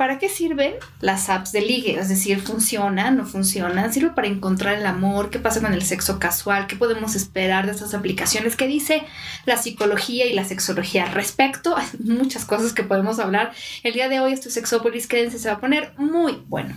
¿para qué sirven las apps de ligue? Es decir, ¿funcionan? ¿No funcionan? ¿Sirve para encontrar el amor? ¿Qué pasa con el sexo casual? ¿Qué podemos esperar de estas aplicaciones? ¿Qué dice la psicología y la sexología respecto? Hay muchas cosas que podemos hablar. El día de hoy, esto es Sexópolis, quédense, se va a poner muy bueno.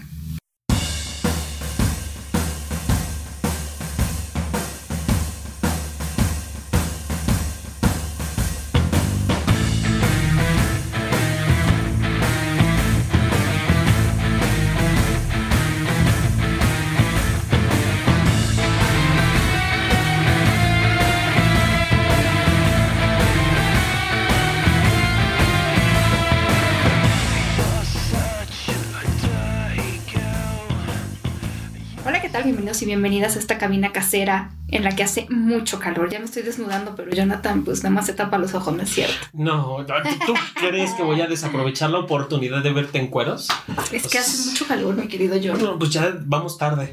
Bienvenidos y bienvenidas a esta cabina casera en la que hace mucho calor. Ya me estoy desnudando, pero Jonathan, pues nada más se tapa los ojos, ¿no es cierto? No, ¿tú crees que voy a desaprovechar la oportunidad de verte en cueros? Es que hace mucho calor, mi querido Jonathan. No, pues ya vamos tarde,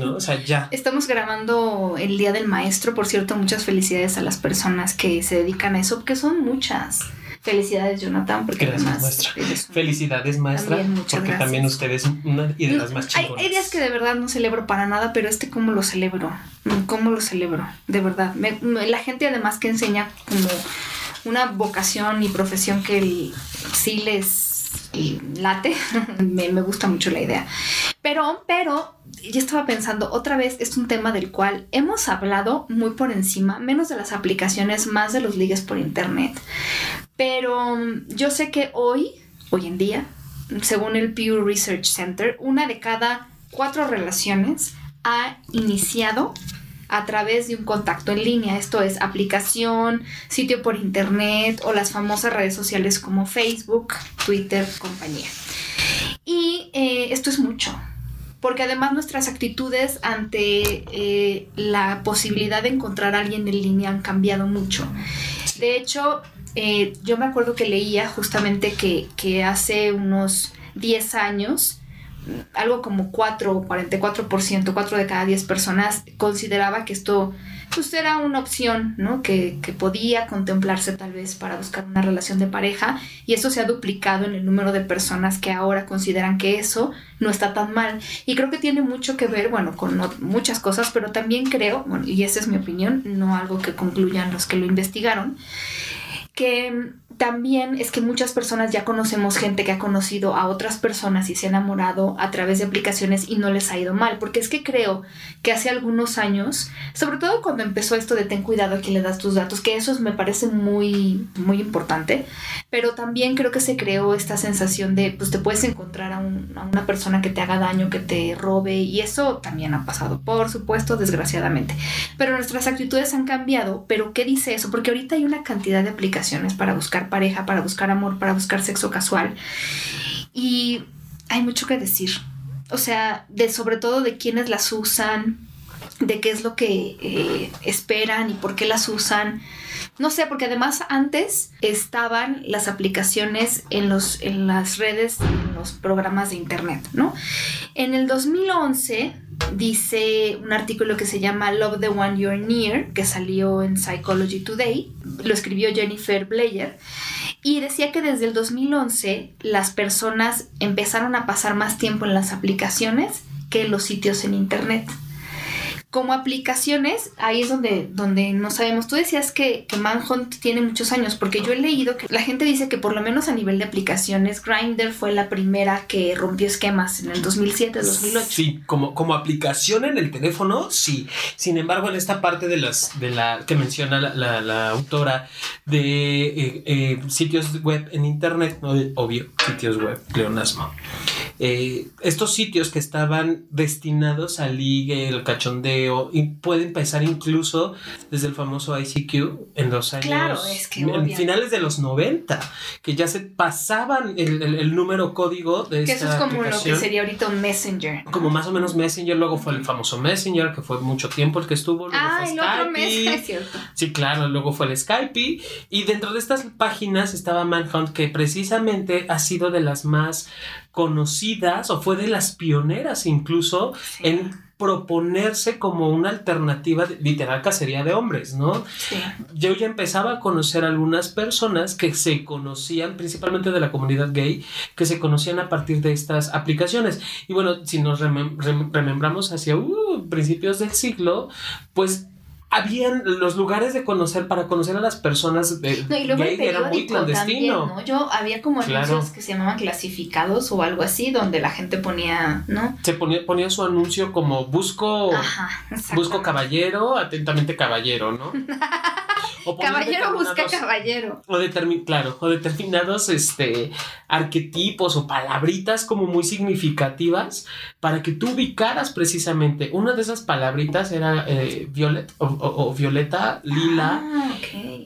¿no? O sea, ya. Estamos grabando el Día del Maestro, por cierto, muchas felicidades a las personas que se dedican a eso, porque son muchas. Felicidades, Jonathan, porque gracias, maestra. Felicidades, maestra, porque también usted es una de las más chingonas. Hay, días que de verdad no celebro para nada, pero este cómo lo celebro, cómo lo celebro, de verdad. la gente además que enseña como una vocación y profesión que sí les late, me, me gusta mucho la idea. Pero, pero, yo estaba pensando, otra vez es un tema del cual hemos hablado muy por encima, menos de las aplicaciones, más de los ligues por internet. Pero mm, yo sé que hoy, hoy en día, según el Pew Research Center, una de cada cuatro relaciones ha iniciado a través de un contacto en línea. Esto es aplicación, sitio por internet o las famosas redes sociales como Facebook, Twitter, compañía. Y eh, esto es mucho, porque además nuestras actitudes ante eh, la posibilidad de encontrar a alguien en línea han cambiado mucho. De hecho, eh, yo me acuerdo que leía justamente que, hace unos 10 años, algo como 4 44%, 4 de cada 10 personas consideraba que esto pues era una opción, ¿no? Que, que, podía contemplarse tal vez para buscar una relación de pareja y eso se ha duplicado en el número de personas que ahora consideran que eso no está tan mal. Y creo que tiene mucho que ver, bueno, con muchas cosas, pero también creo, bueno, y esa es mi opinión, no algo que concluyan los que lo investigaron, que también es que muchas personas ya conocemos gente que ha conocido a otras personas y se ha enamorado a través de aplicaciones y no les ha ido mal, porque es que creo que hace algunos años, sobre todo cuando empezó esto de ten cuidado a quién le das tus datos, que eso me parece muy, muy importante, pero también creo que se creó esta sensación de, pues te puedes encontrar a, a una persona que te haga daño, que te robe, y eso también ha pasado, por supuesto, desgraciadamente. Pero nuestras actitudes han cambiado, pero ¿qué dice eso? Porque ahorita hay una cantidad de aplicaciones para buscar pareja, para buscar amor, para buscar sexo casual. Y hay mucho que decir. O sea, de sobre todo de quiénes las usan, de qué es lo que eh, esperan y por qué las usan. No sé, porque además antes estaban las aplicaciones en, los, en las redes, en los programas de internet, ¿no? En el 2011 dice un artículo que se llama Love the One You're Near, que salió en Psychology Today, lo escribió Jennifer Blair, y decía que desde el 2011 las personas empezaron a pasar más tiempo en las aplicaciones que en los sitios en internet como aplicaciones, ahí es donde, donde no sabemos. Tú decías que, que, Manhunt tiene muchos años, porque yo he leído que la gente dice que por lo menos a nivel de aplicaciones, Grindr fue la primera que rompió esquemas en el 2007, 2008. Sí, como, como aplicación en el teléfono, sí. Sin embargo, en esta parte de las de la que menciona la, la, autora de eh, eh, sitios web en internet, no, obvio, sitios web, pleonasmo. Eh, estos sitios que estaban destinados al ligue, el cachondeo, y puede empezar incluso desde el famoso ICQ en los años. Claro, es que en finales de los 90, que ya se pasaban el, número código de que eso es como lo que sería ahorita un Messenger. Como más o menos Messenger, luego fue el famoso Messenger, que fue mucho tiempo el que estuvo. Luego ah, el otro Messenger, es cierto. Sí, claro, luego fue el Skype. Y dentro de estas páginas estaba Manhunt, que precisamente ha sido de las más conocidas o fue de las pioneras incluso en proponerse como una alternativa literal cacería de hombres, ¿no? Sí. Yo ya empezaba a conocer algunas personas que se conocían, principalmente de la comunidad gay, que se conocían a partir de estas aplicaciones. Y bueno, si nos remembramos hacia uh, principios del siglo, pues habían los lugares de conocer para conocer a las personas de no, y luego gay era muy clandestino. ¿no? Yo había como anuncios que se llamaban clasificados o algo así donde la gente ponía, ¿no? Se ponía, ponía su anuncio como busco busco caballero, atentamente caballero, ¿no? caballero busca caballero. O claro, o determinados este, arquetipos o palabritas como muy significativas para que tú ubicaras precisamente. Una de esas palabritas era eh, violet o, violeta, lila, ah,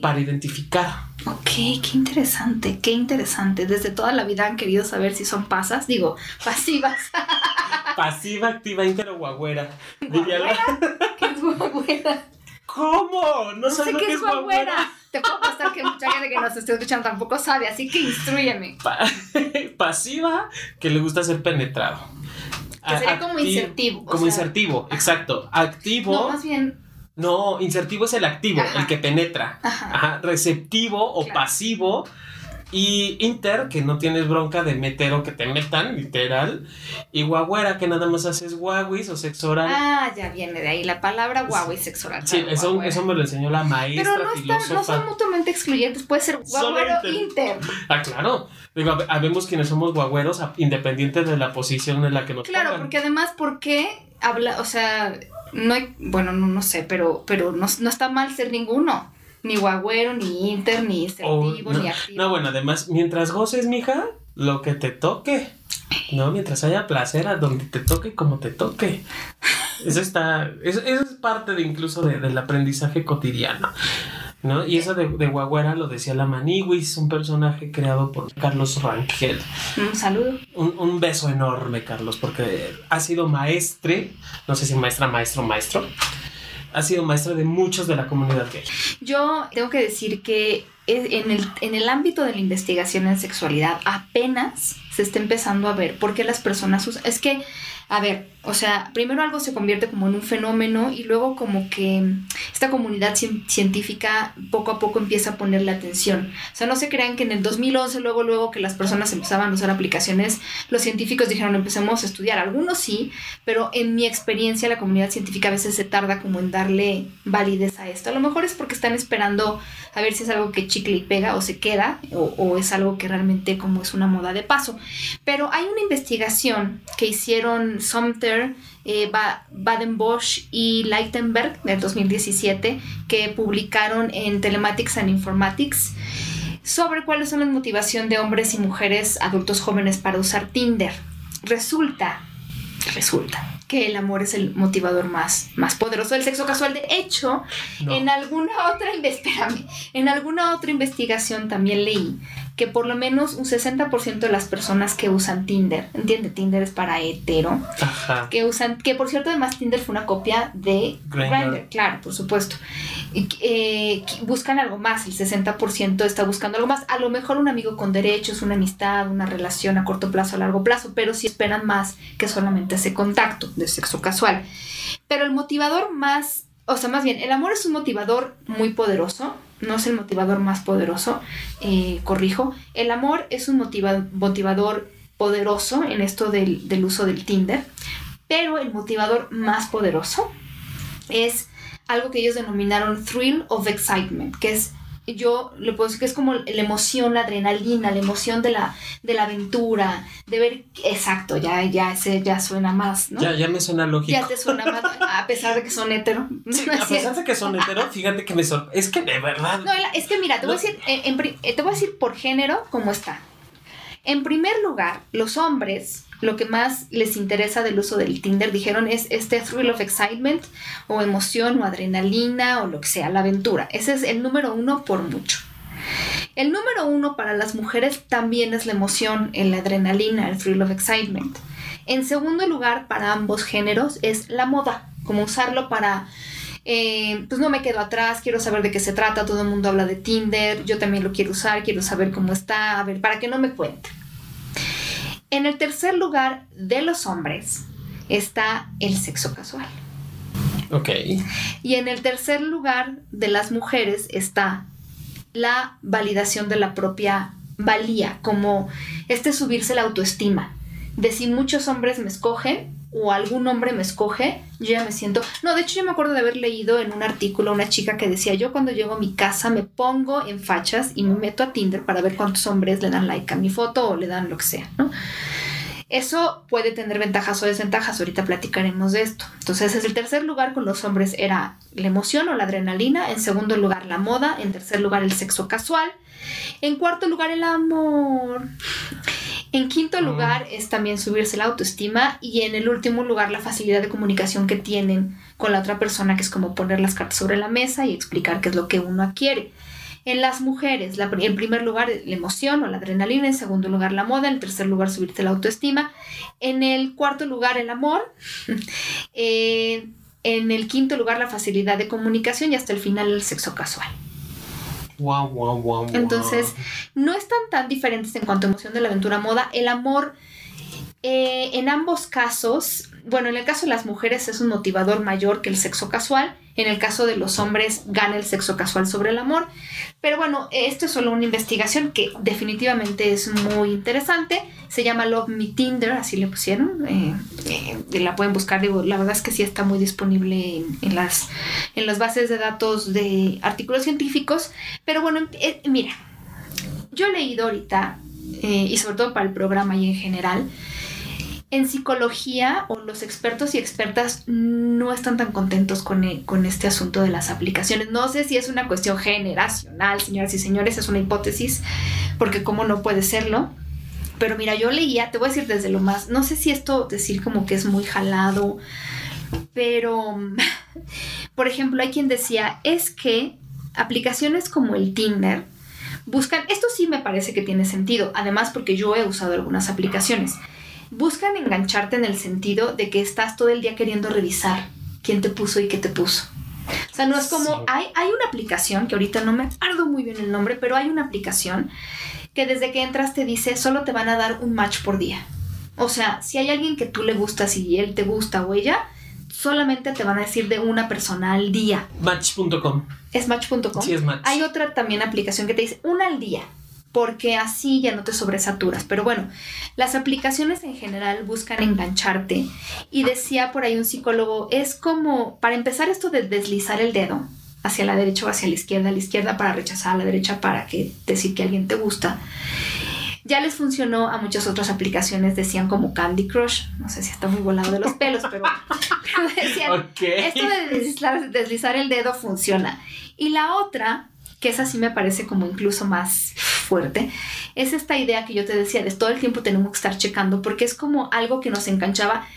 para identificar. Ok, qué interesante, qué interesante. Desde toda la vida han querido saber si son pasas, digo, pasivas. Pasiva, activa, inter o guagüera. ¿Qué es guagüera? ¿Cómo? No, sé qué es guagüera. Te puedo pasar que mucha gente que nos esté escuchando tampoco sabe, así que instruyeme. pasiva, que le gusta ser penetrado. Que sería como insertivo. Como insertivo, exacto. Activo. No, más bien. No, insertivo es el activo, el que penetra. Ajá. Receptivo o pasivo y Inter, que no tienes bronca de meter o que te metan, literal. Y Guagüera, que nada más haces guaguis o sexo oral. Ah, ya viene de ahí la palabra guagui, sexo oral. Sí, eso, eso, me lo enseñó la maestra Pero no, filósofa. no son mutuamente excluyentes, puede ser guagüero inter. Ah, claro. Digo, habemos quienes somos guagüeros independientes de la posición en la que nos Claro, porque además, ¿por qué habla, o sea, no hay, bueno, no, no sé, pero, pero no, no está mal ser ninguno ni guagüero, ni inter, ni selectivo, ni activo. No, bueno, además, mientras goces, mija, lo que te toque. No, mientras haya placer a donde te toque, como te toque. Eso está, eso, es parte de incluso del aprendizaje cotidiano. ¿No? Y eso de, de Guagüera lo decía la Maniwis, un personaje creado por Carlos Rangel. Un saludo. Un, un, beso enorme, Carlos, porque ha sido maestre, no sé si maestra, maestro, maestro, ha sido maestra de muchos de la comunidad gay. Yo tengo que decir que en el, en el ámbito de la investigación en sexualidad apenas se está empezando a ver por qué las personas usan... Es que a ver, o sea, primero algo se convierte como en un fenómeno y luego como que esta comunidad científica poco a poco empieza a ponerle atención. O sea, no se crean que en el 2011, luego, luego que las personas empezaban a usar aplicaciones, los científicos dijeron empecemos a estudiar. Algunos sí, pero en mi experiencia la comunidad científica a veces se tarda como en darle validez a esto. A lo mejor es porque están esperando a ver si es algo que chicle y pega o se queda o, es algo que realmente como es una moda de paso. Pero hay una investigación que hicieron Sumter, eh, Baden-Bosch y Leitenberg del 2017 que publicaron en Telematics and Informatics sobre cuáles son las motivaciones de hombres y mujeres adultos jóvenes para usar Tinder. Resulta, resulta que el amor es el motivador más, más poderoso del sexo casual. De hecho, en alguna otra en alguna otra investigación también leí que por lo menos un 60% de las personas que usan Tinder, entiende, Tinder es para hetero, que usan, que por cierto además Tinder fue una copia de Grindr, claro, por supuesto, eh, buscan algo más, el 60% está buscando algo más, a lo mejor un amigo con derechos, una amistad, una relación a corto plazo, a largo plazo, pero sí esperan más que solamente ese contacto de sexo casual. Pero el motivador más, o sea, más bien, el amor es un motivador muy poderoso, no es el motivador más poderoso, eh, corrijo. El amor es un motivador poderoso en esto del, del uso del Tinder, pero el motivador más poderoso es algo que ellos denominaron thrill of excitement, que es yo le puedo decir que es como la emoción, la adrenalina, la emoción de la, de la aventura, de ver, exacto, ya, ya, ese ya suena más, ¿no? Ya, ya me suena lógico. Ya te suena más, a pesar de que son hetero. a pesar de que son hetero, fíjate que me sorprende, es que de verdad. No, es que mira, te voy a decir, te voy a decir por género cómo está. En primer lugar, los hombres lo que más les interesa del uso del Tinder, dijeron, es este thrill of excitement o emoción o adrenalina o lo que sea, la aventura. Ese es el número uno por mucho. El número uno para las mujeres también es la emoción, la adrenalina, el thrill of excitement. En segundo lugar, para ambos géneros es la moda, como usarlo para eh, pues no me quedo atrás, quiero saber de qué se trata, todo el mundo habla de Tinder, yo también lo quiero usar, quiero saber cómo está, a ver, para que no me cuente. En el tercer lugar de los hombres está el sexo casual. Ok. Y en el tercer lugar de las mujeres está la validación de la propia valía, como este subirse la autoestima, de si muchos hombres me escogen o algún hombre me escoge, yo ya me siento... No, de hecho yo me acuerdo de haber leído en un artículo una chica que decía, yo cuando llego a mi casa me pongo en fachas y me meto a Tinder para ver cuántos hombres le dan like a mi foto o le dan lo que sea, ¿no? Eso puede tener ventajas o desventajas, ahorita platicaremos de esto. Entonces, en el tercer lugar con los hombres era la emoción o la adrenalina, en segundo lugar la moda, en tercer lugar el sexo casual, en cuarto lugar el amor. En quinto lugar es también subirse la autoestima y en el último lugar la facilidad de comunicación que tienen con la otra persona, que es como poner las cartas sobre la mesa y explicar qué es lo que uno quiere. En las mujeres, en primer lugar la emoción o la adrenalina, en segundo lugar la moda, en tercer lugar subirse la autoestima, en el cuarto lugar el amor, eh, en el quinto lugar la facilidad de comunicación y hasta el final el sexo casual. Wow, wow, wow, Entonces, no están tan diferentes en cuanto a emoción de la aventura moda. El amor, eh, en ambos casos, bueno, en el caso de las mujeres es un motivador mayor que el sexo casual. En el caso de los hombres gana el sexo casual sobre el amor. Pero bueno, esto es solo una investigación que definitivamente es muy interesante. Se llama Love Me Tinder, así le pusieron. Eh, eh, la pueden buscar, digo, la verdad es que sí está muy disponible en, las, en las bases de datos de artículos científicos. Pero bueno, eh, mira, yo he leído ahorita, y sobre todo para el programa y en general, en psicología o los expertos y expertas no están tan contentos con, e, con, este asunto de las aplicaciones. No sé si es una cuestión generacional, señoras y señores, es una hipótesis, porque cómo no puede serlo. Pero mira, yo leía, te voy a decir desde lo más, no sé si esto decir como que es muy jalado, pero, por ejemplo, hay quien decía, es que aplicaciones como el Tinder, buscan, esto sí me parece que tiene sentido, además porque yo he usado algunas aplicaciones buscan engancharte en el sentido de que estás todo el día queriendo revisar quién te puso y qué te puso. O sea, no es como, hay, hay una aplicación, que ahorita no me acuerdo muy bien el nombre, pero hay una aplicación que desde que entras te dice, solo te van a dar un match por día. O sea, si hay alguien que tú le gustas y él te gusta o ella, solamente te van a decir de una persona al día. Match.com. ¿Es match.com? Sí, es match. Hay otra también aplicación que te dice una al día porque así ya no te sobresaturas. Pero bueno, las aplicaciones en general buscan engancharte. Y decía por ahí un psicólogo, es como, para empezar esto de deslizar el dedo hacia la derecha o hacia la izquierda, a la izquierda para rechazar, a la derecha para que decir que alguien te gusta. Ya les funcionó a muchas otras aplicaciones, decían como Candy Crush, no sé si está muy volado de los pelos, pero, decían, esto de deslizar, deslizar el dedo funciona. Y la otra, que esa sí me parece como incluso más fuerte, es esta idea que yo te decía de todo el tiempo tenemos que estar checando porque es como algo que nos enganchaba.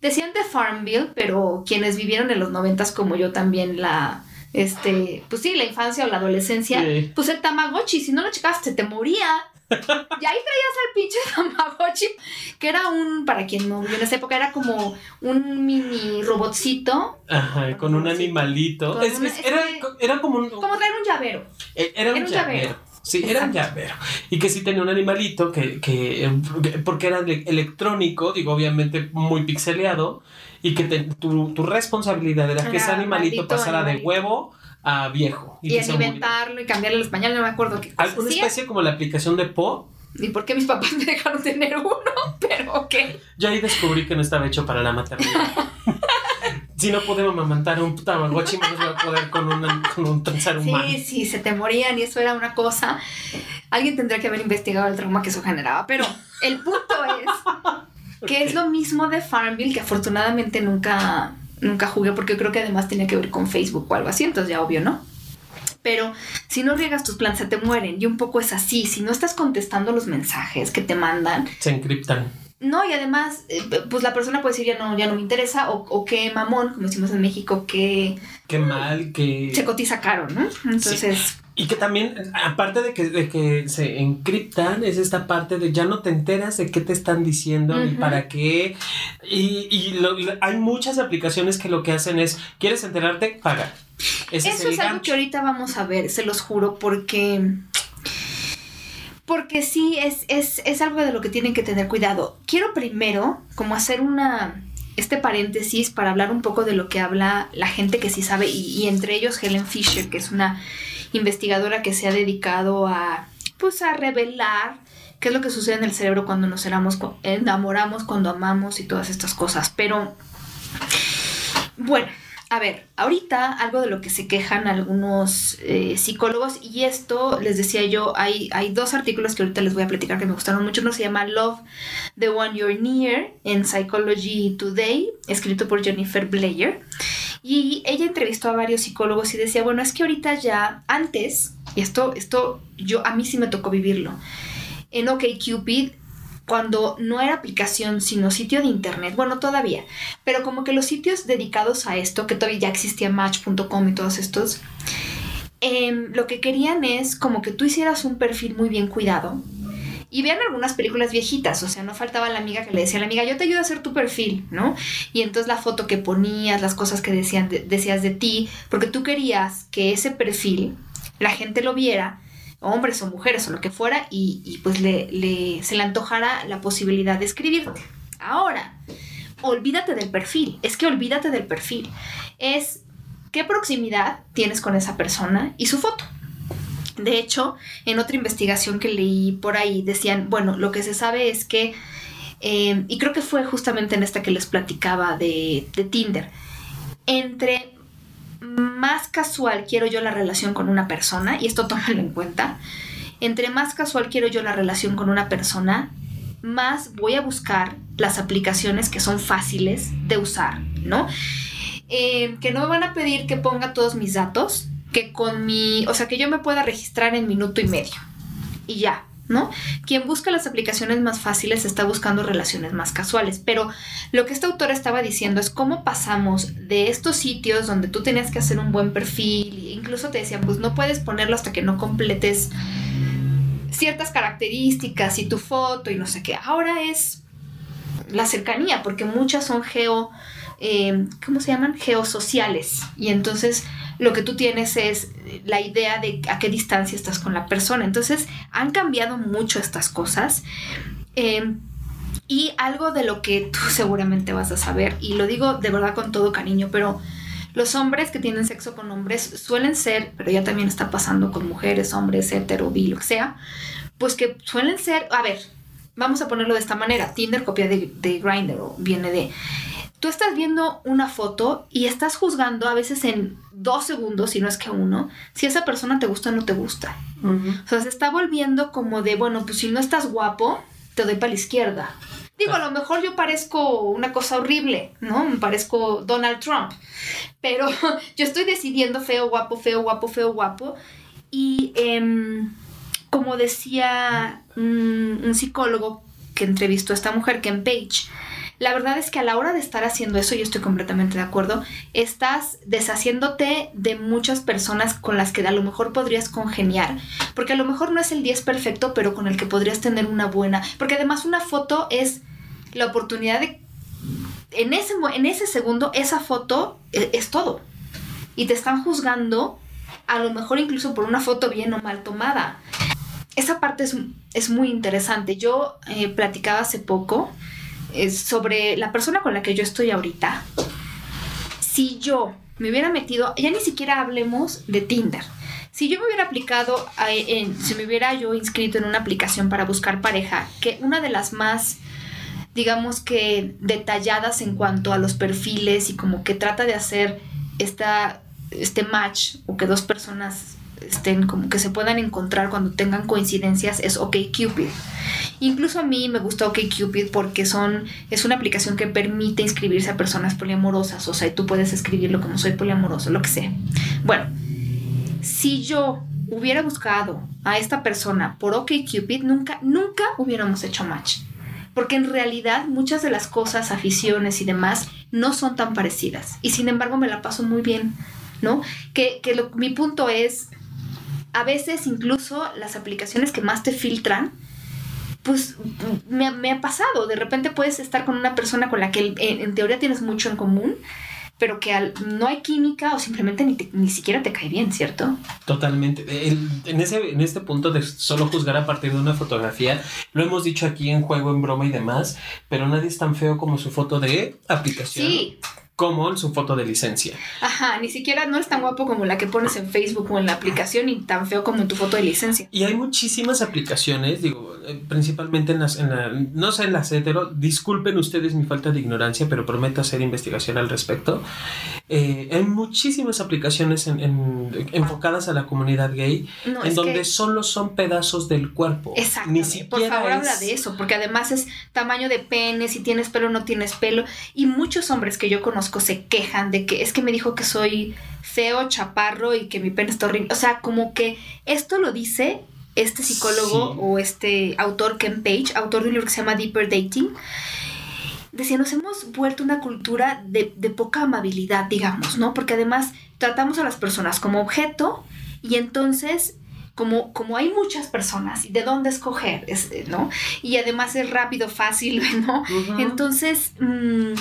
Decían de Farmville, pero quienes vivieron en los noventas como yo también la este, pues sí, la infancia o la adolescencia, pues el Tamagotchi, si no lo checaste, te moría. Y ahí traías al pinche Tamagotchi, que era un, para quien no vivió en esa época, era como un mini robotcito. Ajá, con un animalito. era, como un. Como traer un llavero. E, era un, llavero. Sí, era un llavero. Y que sí tenía un animalito que, que porque era electrónico, digo, obviamente muy pixeleado, y que tu, tu, responsabilidad era que ese animalito pasara de huevo a viejo. Y, alimentarlo y cambiarle el español, no me acuerdo qué cosa Alguna especie como la aplicación de Po. ¿Y por qué mis papás me dejaron tener uno? Pero ok. Yo ahí descubrí que no estaba hecho para la maternidad. si no podemos amamantar un tamagotchi, no se va a poder con, con un transar humano. Sí, sí, se te morían y eso era una cosa. Alguien tendría que haber investigado el trauma que eso generaba. Pero el punto es que es lo mismo de Farmville, que afortunadamente nunca, nunca jugué, porque creo que además tenía que ver con Facebook o algo así, entonces ya obvio, ¿no? Pero si no riegas tus planes, se te mueren. Y un poco es así. Si no estás contestando los mensajes que te mandan, se encriptan no, y además, eh, pues la persona puede decir ya no, ya no me interesa, o, o qué mamón, como decimos en México, que... Qué mal, que... Se cotiza caro, ¿no? Entonces... Y que también, aparte de que, de que se encriptan, es esta parte de ya no te enteras de qué te están diciendo ni para qué. Y, y hay muchas aplicaciones que lo que hacen es, ¿quieres enterarte? Paga. Eso es algo que ahorita vamos a ver, se los juro, porque porque sí, es, es, es algo de lo que tienen que tener cuidado. Quiero primero como hacer una este paréntesis para hablar un poco de lo que habla la gente que sí sabe, y, entre ellos Helen Fisher, que es una investigadora que se ha dedicado a, pues, a revelar qué es lo que sucede en el cerebro cuando nos enamoramos, cuando amamos y todas estas cosas. Pero, bueno, a ver, ahorita algo de lo que se quejan algunos eh, psicólogos, y esto les decía yo, hay, hay dos artículos que ahorita les voy a platicar que me gustaron mucho. Uno se llama Love, the One You're Near, en Psychology Today, escrito por Jennifer Blair. Y ella entrevistó a varios psicólogos y decía, bueno, es que ahorita ya, antes, y esto, esto yo, a mí sí me tocó vivirlo, en OkCupid cuando no era aplicación, sino sitio de internet, bueno, todavía, pero como que los sitios dedicados a esto, que todavía ya existía match.com y todos estos, em, lo que querían es como que tú hicieras un perfil muy bien cuidado. Y vean algunas películas viejitas, o sea, no faltaba la amiga que le decía a la amiga, yo te ayudo a hacer tu perfil, ¿no? Y entonces la foto que ponías, las cosas que decían decías de ti, porque tú querías que ese perfil la gente lo viera hombres o mujeres o lo que fuera, y, pues le, se le antojara la posibilidad de escribirte. Ahora, olvídate del perfil, es que olvídate del perfil. Es qué proximidad tienes con esa persona y su foto. De hecho, en otra investigación que leí por ahí decían, bueno, lo que se sabe es que, eh, y creo que fue justamente en esta que les platicaba de, de Tinder, entre más casual quiero yo la relación con una persona, y esto tómalo en cuenta, entre más casual quiero yo la relación con una persona, más voy a buscar las aplicaciones que son fáciles de usar, ¿no? Eh, que no me van a pedir que ponga todos mis datos, que con mi, o sea, que yo me pueda registrar en minuto y medio. Y ya, ¿no? Quien busca las aplicaciones más fáciles está buscando relaciones más casuales, pero lo que esta autora estaba diciendo es cómo pasamos de estos sitios donde tú tenías que hacer un buen perfil, e incluso te decían, pues no puedes ponerlo hasta que no completes ciertas características y tu foto y no sé qué. Ahora es la cercanía, porque muchas son geo, eh, ¿cómo se llaman? Geosociales. Y entonces lo que tú tienes es la idea de a qué distancia estás con la persona. Entonces, han cambiado mucho estas cosas. Em, y algo de lo que tú seguramente vas a saber, y lo digo de verdad con todo cariño, pero los hombres que tienen sexo con hombres suelen ser, pero ya también está pasando con mujeres, hombres, hetero, bi, lo que sea, pues que suelen ser, a ver, vamos a ponerlo de esta manera, Tinder copia de, de Grindr o viene de tú estás viendo una foto y estás juzgando a veces en dos segundos, si no es que uno, si esa persona te gusta o no te gusta. O sea, se está volviendo como de, bueno, pues si no estás guapo, te doy para la izquierda. Digo, a lo mejor yo parezco una cosa horrible, ¿no? Me parezco Donald Trump. Pero yo estoy decidiendo feo, guapo, feo, guapo, feo, guapo. Y em, como decía un, un psicólogo que entrevistó a esta mujer, Ken Page, la verdad es que a la hora de estar haciendo eso, yo estoy completamente de acuerdo, estás deshaciéndote de muchas personas con las que a lo mejor podrías congeniar, porque a lo mejor no es el 10 perfecto, pero con el que podrías tener una buena, porque además una foto es la oportunidad de, en ese, en ese segundo, esa foto es, es todo. Y te están juzgando, a lo mejor incluso por una foto bien o mal tomada. Esa parte es, es muy interesante. Yo eh, platicaba hace poco sobre la persona con la que yo estoy ahorita, si yo me hubiera metido, ya ni siquiera hablemos de Tinder. Si yo me hubiera aplicado, en, si me hubiera yo inscrito en una aplicación para buscar pareja, que una de las más, digamos que detalladas en cuanto a los perfiles y como que trata de hacer esta, este match o que dos personas estén como que se puedan encontrar cuando tengan coincidencias es OkCupid. Incluso a mí me gusta OkCupid porque son, es una aplicación que permite inscribirse a personas poliamorosas. O sea, tú puedes escribirlo como soy poliamoroso, lo que sea. Bueno, si yo hubiera buscado a esta persona por OkCupid, nunca, nunca hubiéramos hecho match. Porque en realidad muchas de las cosas, aficiones y demás, no son tan parecidas. Y sin embargo me la paso muy bien, ¿no? Que, mi punto es, a veces incluso las aplicaciones que más te filtran pues me, ha pasado. De repente puedes estar con una persona con la que en, teoría tienes mucho en común, pero que al, no hay química o simplemente ni, ni siquiera te cae bien, ¿cierto? Totalmente. en, ese, en este punto de solo juzgar a partir de una fotografía, lo hemos dicho aquí en juego, en broma y demás, pero nadie es tan feo como su foto de aplicación. Sí como en su foto de licencia. Ajá, ni siquiera no es tan guapo como la que pones en Facebook o en la aplicación y tan feo como en tu foto de licencia. Y hay muchísimas aplicaciones, digo, eh, principalmente en las, en la, no sé, en las hetero, disculpen ustedes mi falta de ignorancia, pero prometo hacer investigación al respecto. Eh, hay muchísimas aplicaciones en, enfocadas a la comunidad gay, en donde solo son pedazos del cuerpo. Exacto. Ni siquiera Por favor, habla de eso, porque además es tamaño de pene, si tienes pelo o no tienes pelo, y muchos hombres que yo conozco se quejan de que es que me dijo que soy feo, chaparro y que mi pene está horrible. O sea, como que esto lo dice este psicólogo o este autor Ken Page, autor de un libro que se llama Deeper Dating. Decía, nos hemos vuelto una cultura de, de poca amabilidad, digamos, ¿no? Porque además tratamos a las personas como objeto y entonces como, como hay muchas personas, ¿de dónde escoger? ¿no? Y además es rápido, fácil, ¿no? Entonces, mmm,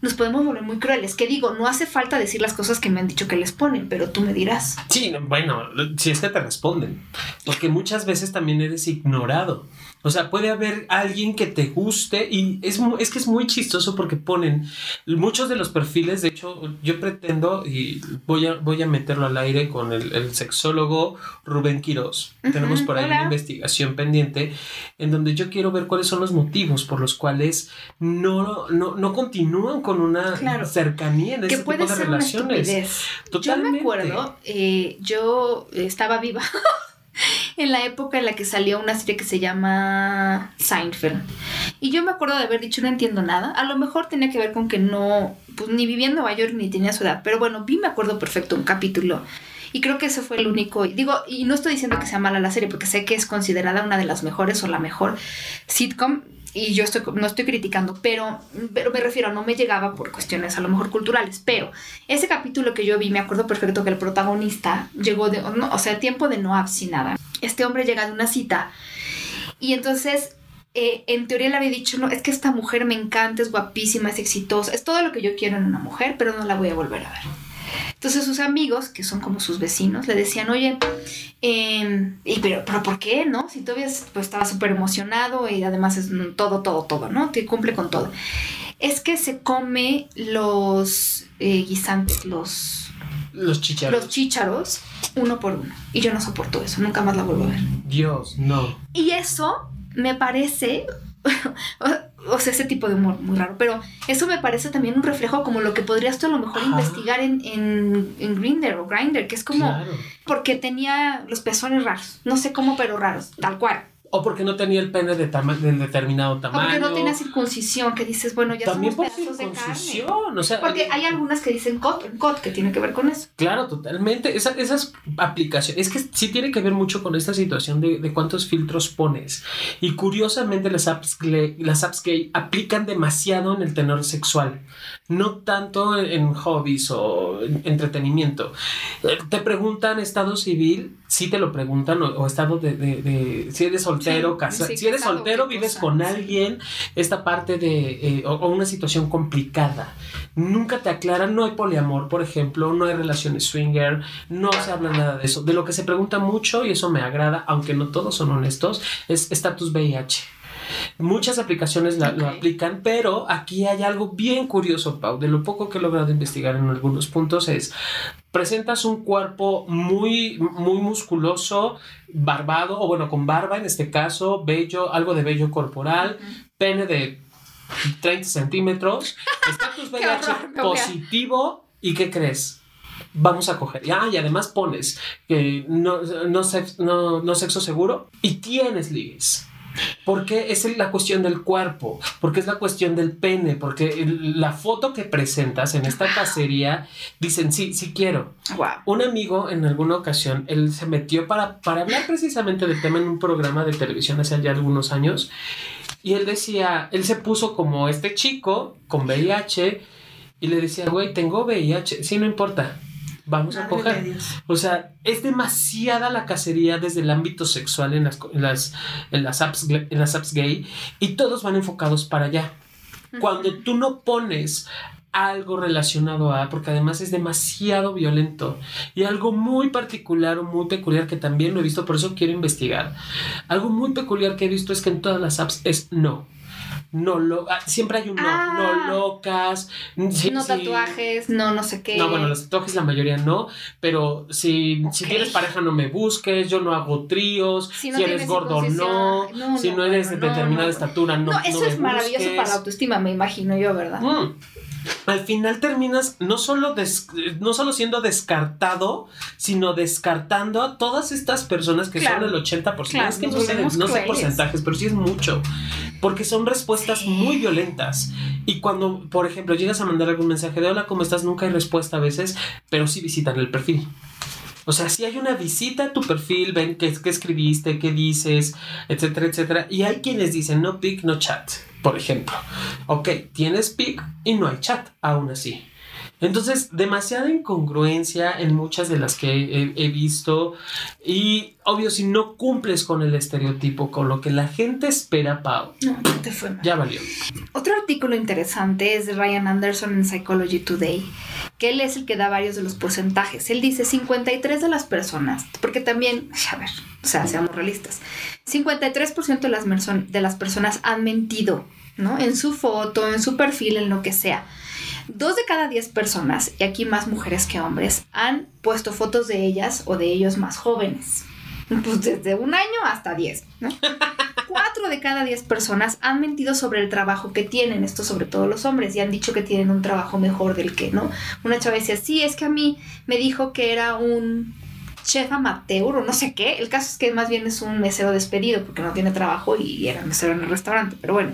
nos podemos volver muy crueles. Que digo, no hace falta decir las cosas que me han dicho que les ponen, pero tú me dirás. Sí, bueno, si es que te responden. Porque muchas veces también eres ignorado. O sea, puede haber alguien que te guste y es, es que es muy chistoso porque ponen muchos de los perfiles, de hecho yo pretendo y voy a, voy a meterlo al aire con el, sexólogo Rubén Quiroz. Tenemos por ahí una investigación pendiente en donde yo quiero ver cuáles son los motivos por los cuales no, no, continúan con una cercanía en ese tipo de relaciones. Yo me acuerdo, eh, yo estaba viva. en la época en la que salió una serie que se llama Seinfeld. Y yo me acuerdo de haber dicho, no entiendo nada. A lo mejor tenía que ver con que no, pues ni vivía en Nueva York ni tenía su edad. Pero bueno, vi, me acuerdo perfecto, un capítulo. Y creo que ese fue el único. Digo, y no estoy diciendo que sea mala la serie, porque sé que es considerada una de las mejores o la mejor sitcom y yo estoy, no estoy criticando, pero, pero me refiero, no me llegaba por cuestiones a lo mejor culturales, pero ese capítulo que yo vi, me acuerdo perfecto que el protagonista llegó de, o sea, tiempo de no nada. Este hombre llega de una cita y entonces eh, en teoría le había dicho, no, es que esta mujer me encanta, es guapísima, es exitosa, es todo lo que yo quiero en una mujer, pero no la voy a volver a ver. Entonces sus amigos, que son como sus vecinos, le decían, oye, em, y pero, pero ¿por qué? ¿No? Si todavía pues, estaba súper emocionado y además es todo, todo, todo, ¿no? Te cumple con todo. Es que se come los eh, guisantes, los... Los chícharos. Los chícharos, uno por uno. Y yo no soporto eso, nunca más la vuelvo a ver. Dios, no. Y eso me parece o sea, ese tipo de humor muy raro. Pero eso me parece también un reflejo como lo que podrías tú a lo mejor investigar en, en, en Grinder o Grinder, que es como porque tenía los pezones raros. No sé cómo, pero raros, tal cual. O porque no tenía el pene de, de determinado tamaño. O porque no tenía circuncisión, que dices, bueno, ya También somos pedazos de carne. O sea, porque hay algunas que dicen cot, cot, que tiene que ver con eso. Claro, totalmente. Esa, esas aplicaciones, es que sí tiene que ver mucho con esta situación de, de cuántos filtros pones. Y curiosamente las apps, las apps gay aplican demasiado en el tenor sexual no tanto en hobbies o entretenimiento. Eh, te preguntan estado civil, sí te lo preguntan, o, estado de, si eres soltero, casado. si eres soltero, vives con alguien, esta parte de, eh, o, una situación complicada. Nunca te aclaran, no hay poliamor, por ejemplo, no hay relaciones swinger, no se habla nada de eso. De lo que se pregunta mucho, y eso me agrada, aunque no todos son honestos, es estatus VIH. Muchas aplicaciones lo aplican, pero aquí hay algo bien curioso, Pau, de lo poco que he logrado investigar en algunos puntos es, presentas un cuerpo muy, muy musculoso, barbado, o bueno, con barba en este caso, bello, algo de vello corporal, pene de 30 centímetros, estatus VIH positivo, ¿y qué crees? vamos a coger. Ah, y además pones que no, no, no, no sexo seguro y tienes ligues. Porque es la cuestión del cuerpo, porque es la cuestión del pene, porque la foto que presentas en esta cacería dicen, sí, sí quiero. Un amigo en alguna ocasión, él se metió para, para hablar precisamente del tema en un programa de televisión hace ya algunos años y él decía, él se puso como este chico con VIH y le decía, güey, tengo VIH, sí, no importa vamos a coger. O sea, es demasiada la cacería desde el ámbito sexual en las, en las, en las, apps, en las apps gay y todos van enfocados para allá. Cuando tú no pones algo relacionado a, porque además es demasiado violento y algo muy particular o muy peculiar que también lo he visto, por eso quiero investigar. Algo muy peculiar que he visto es que en todas las apps es no no lo ah, siempre hay un no, no Ah. locas, sí, no sí. tatuajes, no no sé qué. No, bueno, los tatuajes la mayoría no, pero si, si Ok. tienes pareja no me busques, yo no hago tríos, Si si, eres gordo no, no, si no, eres de determinada estatura no. No, eso me es maravilloso busques. para la autoestima, me imagino yo, ¿verdad? Mm. Al final terminas no solo, des- no solo siendo descartado, sino descartando a todas estas personas que Claro. son el 80%. Claro, es que no sé, no porcentajes, pero sí es mucho. Porque son respuestas Sí. muy violentas. Y cuando, por ejemplo, llegas a mandar algún mensaje de hola, ¿cómo estás? Nunca hay respuesta a veces, pero sí visitan el perfil. O sea, si hay una visita a tu perfil, ven qué, qué escribiste, qué dices, etcétera, etcétera. Y hay quienes dicen no pic, no chat, por ejemplo. Ok, tienes pic y no hay chat, aún así. Entonces, demasiada incongruencia en muchas de las que he, he visto. Y obvio, si no cumples con el estereotipo, con lo que la gente espera, Pau, No, te fue mal. ya valió. Otro artículo interesante es de Ryan Anderson en Psychology Today, que él es el que da varios de los porcentajes. Él dice 53 de las personas, porque también, a ver, o sea, seamos realistas, 53% de las, merson- de las personas han mentido, ¿no? En su foto, en su perfil, en lo que sea. Dos de cada diez personas, y aquí más mujeres que hombres, han puesto fotos de ellas o de ellos más jóvenes. Pues desde un año hasta 10, ¿no? Cuatro de cada diez personas han mentido sobre el trabajo que tienen, esto sobre todo los hombres, y han dicho que tienen un trabajo mejor del que, ¿no? Una chava decía, sí, es que a mí me dijo que era un chef amateur o no sé qué. El caso es que más bien es un mesero despedido porque no tiene trabajo y era mesero en el restaurante, pero bueno.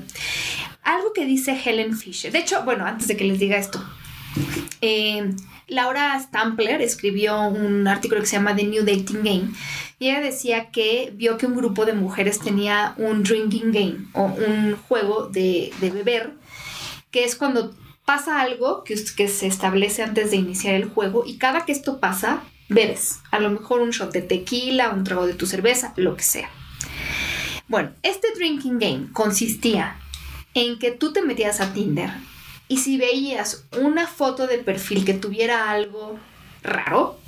Algo que dice Helen Fisher. De hecho, bueno, antes de que les diga esto, eh, Laura Stampler escribió un artículo que se llama The New Dating Game y ella decía que vio que un grupo de mujeres tenía un drinking game o un juego de, de beber, que es cuando pasa algo que, que se establece antes de iniciar el juego y cada que esto pasa, bebes. A lo mejor un shot de tequila, un trago de tu cerveza, lo que sea. Bueno, este drinking game consistía en que tú te metías a Tinder y si veías una foto de perfil que tuviera algo raro,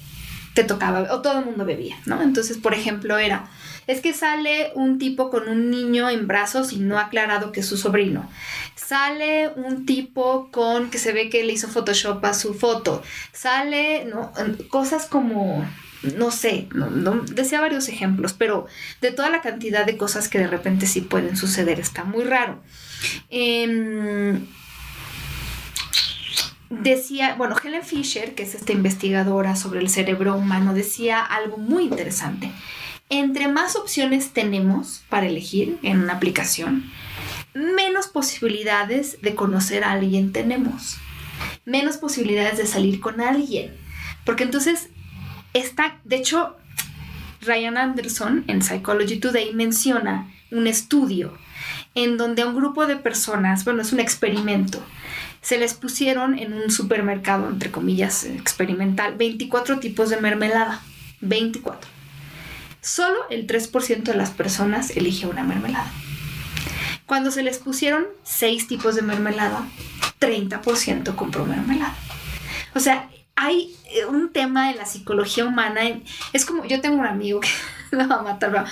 te tocaba, o todo el mundo bebía, ¿no? Entonces, por ejemplo, era, es que sale un tipo con un niño en brazos y no ha aclarado que es su sobrino. Sale un tipo con que se ve que le hizo Photoshop a su foto. Sale, ¿no? Cosas como, no sé, no, decía varios ejemplos, pero de toda la cantidad de cosas que de repente sí pueden suceder, está muy raro. Em, decía, bueno, Helen Fisher, que es esta investigadora sobre el cerebro humano, decía algo muy interesante. Entre más opciones tenemos para elegir en una aplicación, menos posibilidades de conocer a alguien tenemos. Menos posibilidades de salir con alguien. Porque entonces está, de hecho, Ryan Anderson en Psychology Today menciona un estudio en donde a un grupo de personas, bueno, es un experimento, se les pusieron en un supermercado, entre comillas, experimental, 24 tipos de mermelada. 24. Solo el 3% de las personas elige una mermelada. Cuando se les pusieron 6 tipos de mermelada, 30% compró mermelada. O sea, hay eh, un tema en la psicología humana. es como, yo tengo un amigo que me va a matar,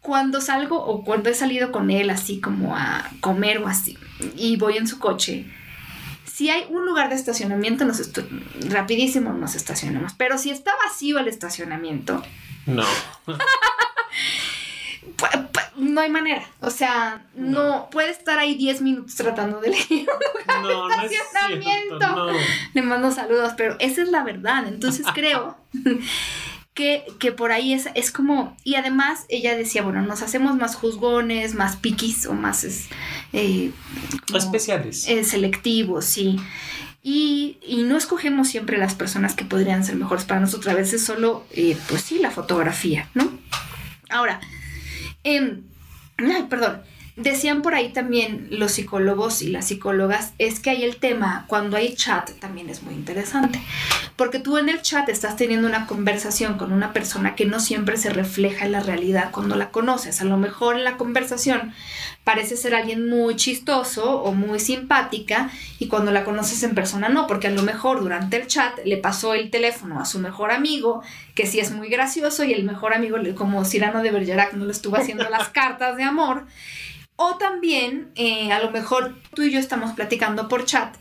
cuando salgo o cuando he salido con él así como a comer o así, y voy en su coche, si hay un lugar de estacionamiento, nos estu- rapidísimo nos estacionamos. Pero si está vacío el estacionamiento, No. pu- pu- no hay manera. O sea, no puede estar ahí 10 minutos tratando de elegir. No, no es estacionamiento. cierto. Le mando saludos, pero esa es la verdad. Entonces creo que, que por ahí es, es como. Y además ella decía, bueno, nos hacemos más juzgones, más piquis o más es, eh, como, Especiales. eh, selectivos, sí. Y, y no escogemos siempre las personas que podrían ser mejores para nosotros. A veces solo, eh, pues sí, la fotografía, ¿no? Ahora, em, ay, perdón. Decían por ahí también los psicólogos y las psicólogas, es que hay el tema, cuando hay chat también es muy interesante, porque tú en el chat estás teniendo una conversación con una persona que no siempre se refleja en la realidad cuando la conoces. A lo mejor en la conversación parece ser alguien muy chistoso o muy simpática y cuando la conoces en persona no, porque a lo mejor durante el chat le pasó el teléfono a su mejor amigo, que sí es muy gracioso y el mejor amigo, como Cyrano de Bergerac, no le estuvo haciendo las cartas de amor o también, eh, a lo mejor tú y yo estamos platicando por chat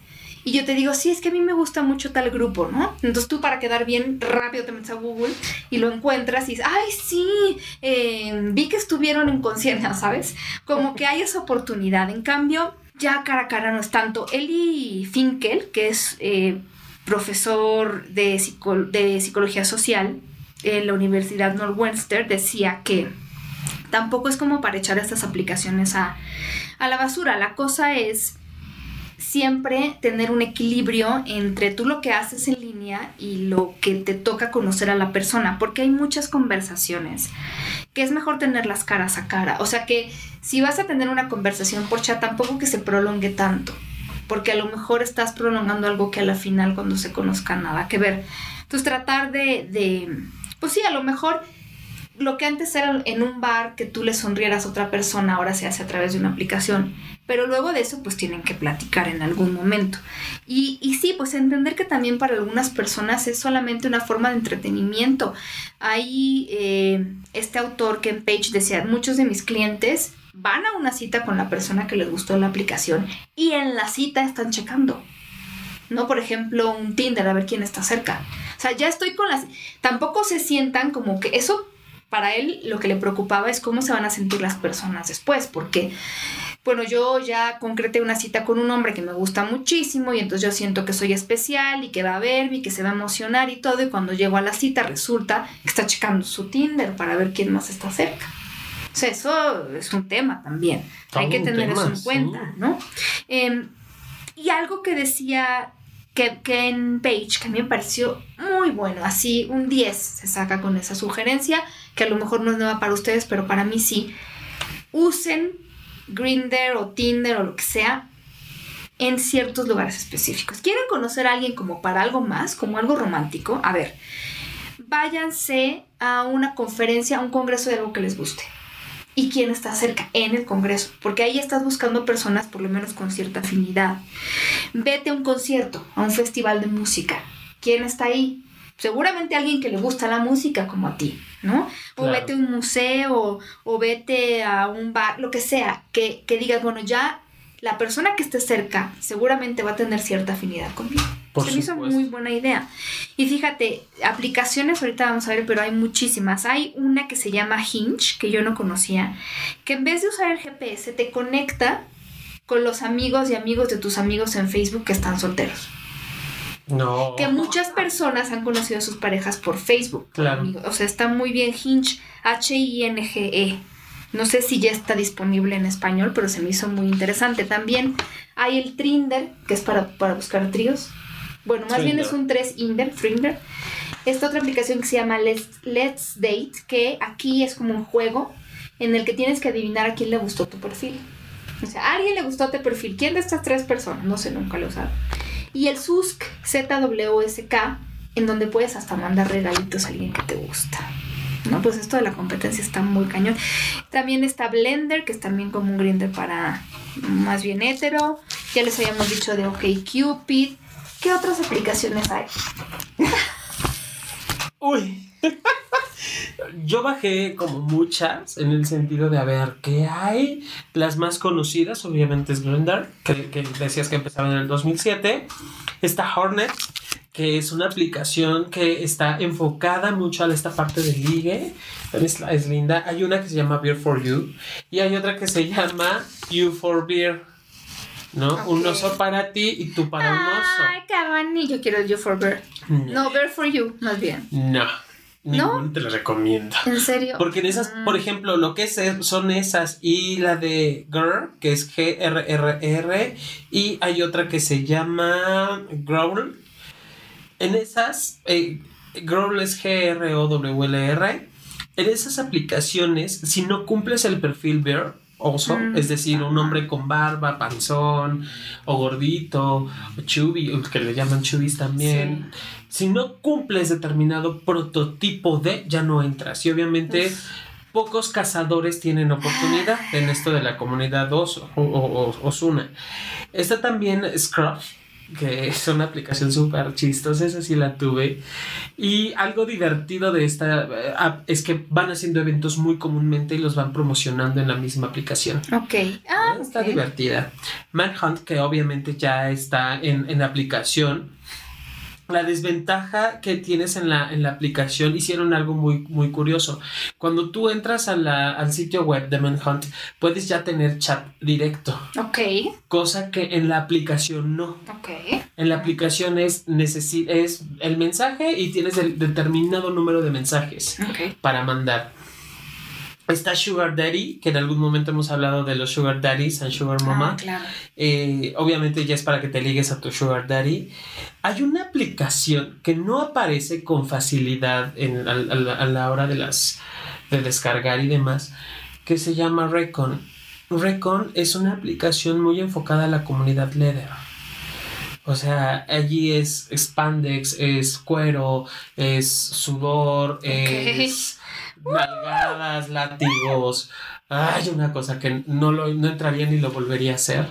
y yo te digo, sí, es que a mí me gusta mucho tal grupo, ¿no? Entonces tú para quedar bien rápido te metes a Google y lo encuentras y dices, ay, sí, eh, vi que estuvieron en conciencia, ¿sabes? Como que hay esa oportunidad. En cambio, ya cara a cara no es tanto. Eli Finkel, que es eh, profesor de, de psicología social en la Universidad Northwestern, decía que tampoco es como para echar estas aplicaciones a, la basura. La cosa es siempre tener un equilibrio entre tú lo que haces en línea y lo que te toca conocer a la persona, porque hay muchas conversaciones que es mejor tenerlas caras a cara. O sea que si vas a tener una conversación por chat, tampoco que se prolongue tanto, porque a lo mejor estás prolongando algo que a la final cuando se conozca nada que ver. Entonces tratar de, de pues sí, a lo mejor lo que antes era en un bar que tú le sonrieras a otra persona, ahora se hace a través de una aplicación. Pero luego de eso, pues tienen que platicar en algún momento. Y, y sí, pues entender que también para algunas personas es solamente una forma de entretenimiento. Hay eh, este autor, Ken Page, decía, muchos de mis clientes van a una cita con la persona que les gustó la aplicación y en la cita están checando. ¿no? Por ejemplo, un Tinder, a ver quién está cerca. O sea, ya estoy con las... Tampoco se sientan como que eso para él lo que le preocupaba es cómo se van a sentir las personas después, porque, bueno, yo ya concreté una cita con un hombre que me gusta muchísimo y entonces yo siento que soy especial y que va a verme y que se va a emocionar y todo, y cuando llego a la cita resulta que está checando su Tinder para ver quién más está cerca. O sea, eso es un tema también. Hay que tener eso en cuenta, ¿no? Em, y algo que decía Ken Page, que a mí me pareció muy bueno, así un 10 se saca con esa sugerencia, que a lo mejor no es nueva para ustedes, pero para mí sí. Usen Grinder o Tinder o lo que sea en ciertos lugares específicos. ¿Quieren conocer a alguien como para algo más, como algo romántico? A ver, váyanse a una conferencia, a un congreso de algo que les guste y quién está cerca en el Congreso, porque ahí estás buscando personas por lo menos con cierta afinidad. Vete a un concierto, a un festival de música. ¿Quién está ahí? Seguramente alguien que le gusta la música como a ti, ¿no? O vete a un museo o vete a un bar, lo que sea, que, que digas, bueno, ya la persona que esté cerca seguramente va a tener cierta afinidad conmigo. Se me hizo muy buena idea. Y fíjate, aplicaciones ahorita vamos a ver, pero hay muchísimas. Hay una que se llama Hinge, que yo no conocía, que en vez de usar el GPS te conecta con los amigos y amigos de tus amigos en Facebook que están solteros. No. Que muchas personas han conocido a sus parejas por Facebook. Claro. O sea, está muy bien Hinge, H-I-N-G-E. No sé si ya está disponible en español, pero se me hizo muy interesante. También hay el Trinder, que es para, para buscar tríos. Bueno, más bien es un 3 Inder, Trinder. Esta otra aplicación que se llama Let's, Let's Date, que aquí es como un juego en el que tienes que adivinar a quién le gustó tu perfil. O sea, a alguien le gustó tu perfil. ¿Quién de estas tres personas? No sé, nunca lo he usado. Y el SUSK, Z-W-S-K, en donde puedes hasta mandar regalitos a alguien que te gusta. ¿no? Pues esto de la competencia está muy cañón. También está Blender, que es también como un grinder para más bien hetero. Ya les habíamos dicho de OkCupid. ¿Qué otras aplicaciones hay? Uy. Yo bajé como muchas en el sentido de a ver qué hay. Las más conocidas, obviamente, es Grindr, que, que decías que empezaba en el 2007. Está Hornet, que es una aplicación que está enfocada mucho a esta parte de ligue. Es, es, linda. Hay una que se llama Beer for You y hay otra que se llama You for Beer. ¿No? Un oso para ti y tú para un oso. Ay, qué Yo quiero You for Beer. No. no, Beer for You, más bien. No. ¿No? te lo recomiendo. ¿En serio? Porque en esas, por mm. ejemplo, lo que es, son esas y la de Girl, que es G-R-R-R, y hay otra que se llama Growl, en esas, eh, Growl es G-R-O-W-L-R. En esas aplicaciones, si no cumples el perfil Bear, oso, Mm. es decir, un hombre con barba, panzón, o gordito, o chubby, que le llaman chubis también. Si no cumples determinado prototipo de, ya no entras. Y obviamente Uf. pocos cazadores tienen oportunidad en esto de la comunidad oso o, o- o- osuna. Está también Scruff, que es una aplicación súper chistosa, esa sí la tuve. Y algo divertido de esta eh, app es que van haciendo eventos muy comúnmente y los van promocionando en la misma aplicación. Ok. Ah, Está ok. divertida. Manhunt, que obviamente ya está en, en aplicación. La desventaja que tienes en la, en la aplicación hicieron algo muy, muy curioso. Cuando tú entras a la- al sitio web de Manhunt, puedes ya tener chat directo, Ok. cosa que en la aplicación no. Ok. En la aplicación es, es el mensaje y tienes el determinado número de mensajes Ok. para mandar. Está Sugar Daddy, que en algún momento hemos hablado de los Sugar Daddies and Sugar Mama. Ah, claro. Eh, obviamente ya es para que te ligues a tu Sugar Daddy. Hay una aplicación que no aparece con facilidad en, a, a la- a la hora de las de descargar y demás, que se llama Recon. Recon es una aplicación muy enfocada a la comunidad leather. O sea, allí es spandex, es cuero, es sudor, es nalgadas, látigos. Hay una cosa que no, lo, no entraría ni lo volvería a hacer.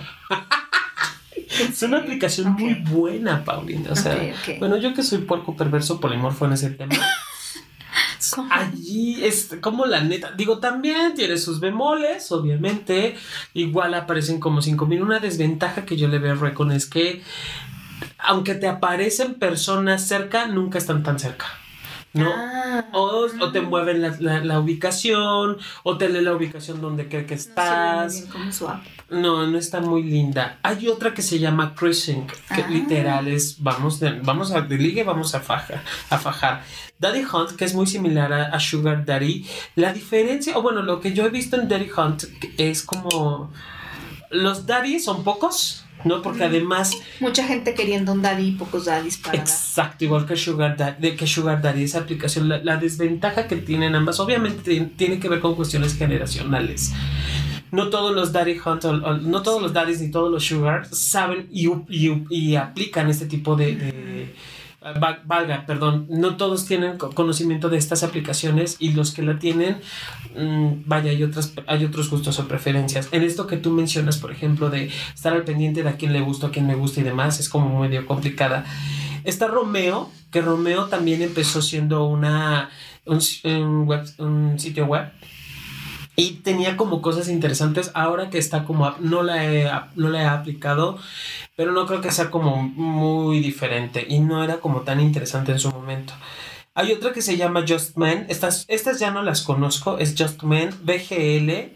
Es una aplicación muy buena, Paulina. O sea, bueno, yo que soy puerco perverso polimorfo en ese tema. ¿Cómo? Allí es como la neta. Digo, también tiene sus bemoles, obviamente. Igual aparecen como 5000. Una desventaja que yo le veo a Recon es que, aunque te aparecen personas cerca, nunca están tan cerca. ¿No? Ah. O, o te mueven la, la- la ubicación, o te lee la ubicación donde cree que estás. bien como. No, no está muy linda. Hay otra que se llama Cruising, que Ah. literal es vamos, de, vamos a de ligue, vamos a fajar, a fajar. Daddy Hunt, que es muy similar a, a Sugar Daddy. La diferencia, o bueno, lo que yo he visto en Daddy Hunt es como los daddy son pocos, ¿no? Porque además Mucha gente queriendo un daddy y pocos daddies para. Exacto, igual que Sugar Daddy, de que Sugar Daddy, esa aplicación, la, la desventaja que tienen ambas, obviamente tien- tiene que ver con cuestiones generacionales. No todos los Daddy Hunt, o- o- no todos los Daddies ni todos los Sugar saben y, y aplican este tipo de... valga, perdón, no todos tienen co- conocimiento de estas aplicaciones y los que la tienen, mm, vaya, hay, otras, hay otros gustos o preferencias. En esto que tú mencionas, por ejemplo, de estar al pendiente de a quién le gusta, a quién me gusta y demás, es como medio complicada. Está Romeo, que Romeo también empezó siendo una, un, un sitio web. Y tenía como cosas interesantes. Ahora que está como app, no la he, no la he aplicado, pero no creo que sea como muy diferente. Y no era como tan interesante en su momento. Hay otra que se llama Just Man. Estas, estas ya no las conozco. Es Just Man, BGL,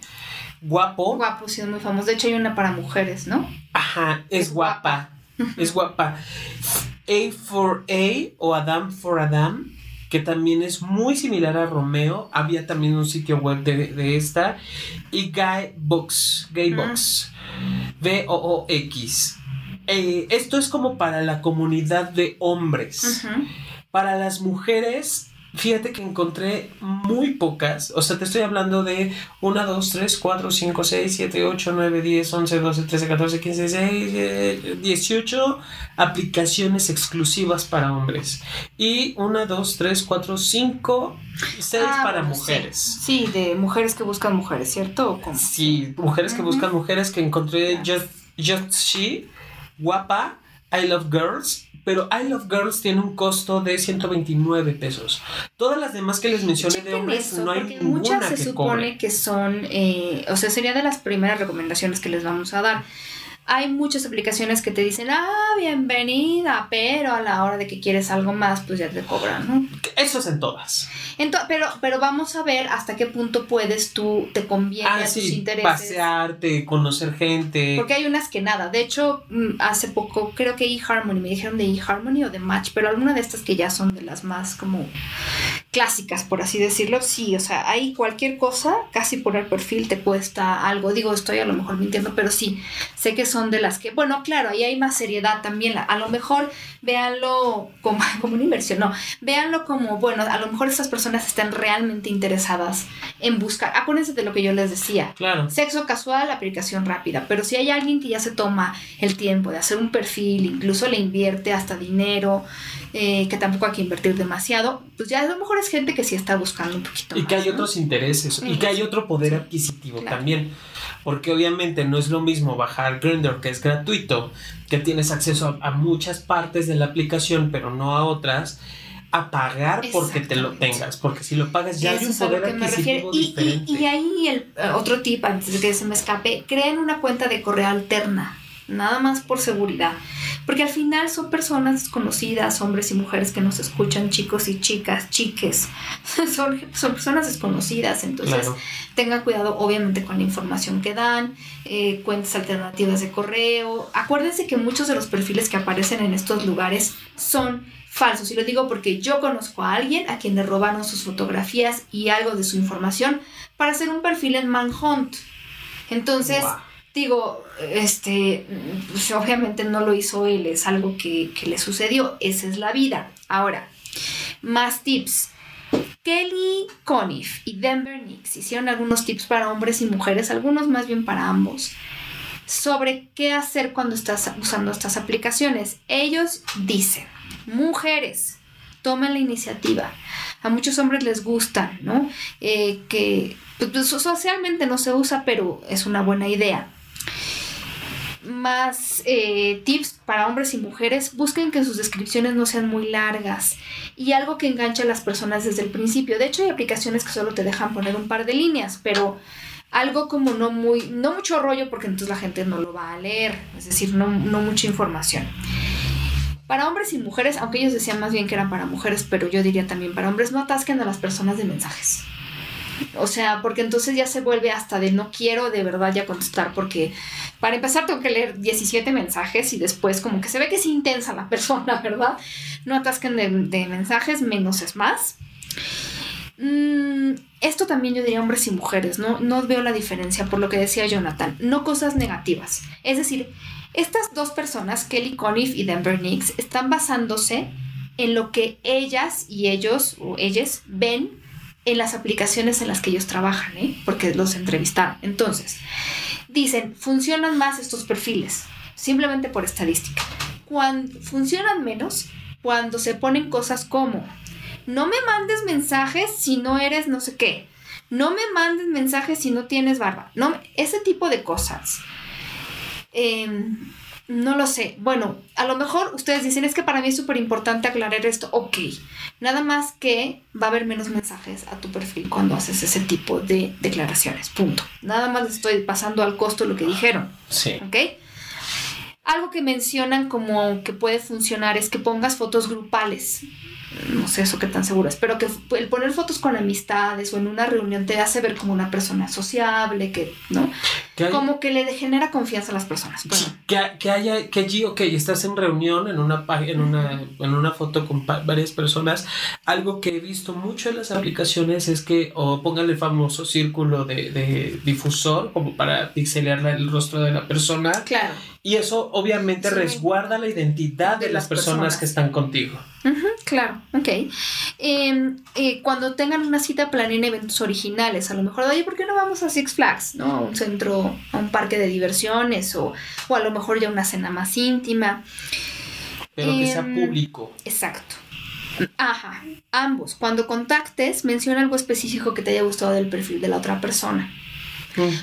guapo. Guapo, sí, es muy famoso. De hecho, hay una para mujeres, ¿no? Ajá, es, Es guapa. Es guapa. A for A o Adam for Adam, que también es muy similar a Romeo. Había también un sitio web de, de esta. Y Guy Box, Gay Mm. Box. B-O-O-X. Eh, esto es como para la comunidad de hombres. Para las mujeres, fíjate que encontré muy pocas. O sea, te estoy hablando de 1, 2, 3, 4, 5, 6, 7, 8, 9, 10, 11, 12, 13, 14, 15, 16, eh, 18 aplicaciones exclusivas para hombres. Y 1, 2, 3, 4, 5, 6 Ah, para mujeres. Sí. Sí, de mujeres que buscan mujeres, ¿cierto? ¿O cómo? Sí, mujeres que Ujú. buscan mujeres que encontré Just, Just She, guapa, I Love Girls, pero I Love Girls tiene un costo de 129 pesos. Todas las demás que les mencioné de hombres eso, no hay ninguna muchas se que supone cobre. que son, eh, o sea, sería de las primeras recomendaciones que les vamos a dar. Hay muchas aplicaciones que te dicen, ah, bienvenida, pero a la hora de que quieres algo más, pues ya te cobran, ¿no? Eso es en todas. Ento- pero, pero vamos a ver hasta qué punto puedes tú, te conviene Ah, a tus intereses. pasearte, conocer gente. Porque hay unas que nada. De hecho, mm, hace poco, creo que eHarmony, me dijeron de eHarmony o de Match, pero alguna de estas que ya son de las más como clásicas, por así decirlo, sí, o sea, hay cualquier cosa, casi por el perfil te cuesta algo, digo, estoy a lo mejor mintiendo, pero sí, sé que son de las que, bueno, claro, ahí hay más seriedad también, a lo mejor véanlo como, como una inversión, no, véanlo como, bueno, a lo mejor estas personas están realmente interesadas en buscar, acuérdense de lo que yo les decía, claro. sexo casual, aplicación rápida, pero si hay alguien que ya se toma el tiempo de hacer un perfil, incluso le invierte hasta dinero, eh, que tampoco hay que invertir demasiado, pues ya a lo mejor es gente que sí está buscando un poquito. Y que hay otros intereses y que hay otro poder adquisitivo también. Porque obviamente no es lo mismo bajar Grindr, que es gratuito, que tienes acceso a, muchas partes de la aplicación, pero no a otras a pagar porque te lo tengas, porque si lo pagas ya hay un poder adquisitivo diferente. Y, ahí el eh, otro tip, antes de que se me escape, creen una cuenta de correo alterna nada más por seguridad. Porque al final son personas desconocidas, hombres y mujeres que nos escuchan, chicos y chicas, chiques. son, son personas desconocidas, entonces tengan cuidado obviamente con la información que dan, eh, cuentas alternativas de correo. Acuérdense que muchos de los perfiles que aparecen en estos lugares son falsos. Y lo digo porque yo conozco a alguien a quien le robaron sus fotografías y algo de su información para hacer un perfil en Manhunt. Entonces digo, este, pues obviamente no lo hizo él, es algo que, le sucedió, esa es la vida. Ahora, más tips. Kelly Conniff y Denver Nix hicieron algunos tips para hombres y mujeres, algunos más bien para ambos, sobre qué hacer cuando estás usando estas aplicaciones. Ellos dicen, mujeres, tomen la iniciativa. A muchos hombres les gusta, ¿no? Eh, que pues, socialmente no se usa, pero es una buena idea más eh, tips para hombres y mujeres, busquen que sus descripciones no sean muy largas y algo que enganche a las personas desde el principio. De hecho, hay aplicaciones que solo te dejan poner un par de líneas, pero algo como no muy, no mucho rollo porque entonces la gente no lo va a leer, es decir, no, no mucha información. Para hombres y mujeres, aunque ellos decían más bien que eran para mujeres, pero yo diría también para hombres, no atasquen a las personas de mensajes. O sea, porque entonces ya se vuelve hasta de no quiero de verdad ya contestar, porque para empezar tengo que leer 17 mensajes y después como que se ve que es intensa la persona, ¿verdad? No atasquen de, mensajes, menos es más. Mm, esto también yo diría hombres y mujeres, ¿no? No veo la diferencia por lo que decía Jonathan, no cosas negativas. Es decir, estas dos personas, Kelly Conniff y Denver Nix, están basándose en lo que ellas y ellos o ellas ven en las aplicaciones en las que ellos trabajan, ¿eh? porque los entrevistaron. Entonces, dicen, funcionan más estos perfiles, simplemente por estadística. Cuando funcionan menos cuando se ponen cosas como, no me mandes mensajes si no eres no sé qué, no me mandes mensajes si no tienes barba, no, ese tipo de cosas. Eh, no lo sé. Bueno, a lo mejor ustedes dicen, es que para mí es súper importante aclarar esto. Ok, nada más que va a haber menos mensajes a tu perfil cuando haces ese tipo de declaraciones. Punto. Nada más les estoy pasando al costo lo que dijeron. Sí. ¿Ok? Algo que mencionan como que puede funcionar es que pongas fotos grupales no sé eso qué tan seguro es, pero que el poner fotos con amistades o en una reunión te hace ver como una persona sociable, que, ¿no? Como que le genera confianza a las personas. que, que, haya, que allí, ok, estás en reunión, en una, en una, en una foto con varias personas, algo que he visto mucho en las aplicaciones es que o pongan el famoso círculo de, de difusor como para pixelar el rostro de la persona. Claro. Y eso obviamente resguarda la identidad de, las personas, que están contigo. claro, ok. Em, eh, cuando tengan una cita, planeen eventos originales. A lo mejor, oye, ¿por qué no vamos a Six Flags? ¿No? A un centro, a un parque de diversiones o, o a lo mejor ya una cena más íntima. Pero que sea em, público. Exacto. Ajá, ambos. Cuando contactes, menciona algo específico que te haya gustado del perfil de la otra persona.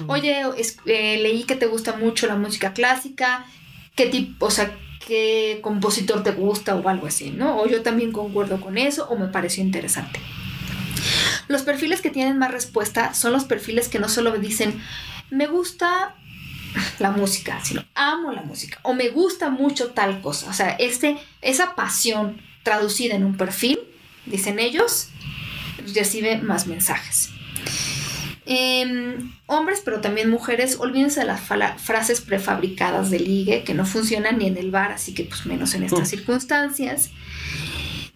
Oye, eh, leí que te gusta mucho la música clásica, qué tipo, o sea, qué compositor te gusta o algo así, ¿no? O yo también concuerdo con eso o me pareció interesante. Los perfiles que tienen más respuesta son los perfiles que no solo dicen, me gusta la música, sino amo la música o me gusta mucho tal cosa. O sea, este, esa pasión traducida en un perfil, dicen ellos, recibe más mensajes. Em, hombres, pero también mujeres, olvídense de las frases prefabricadas de ligue que no funcionan ni en el bar, así que pues menos en estas circunstancias.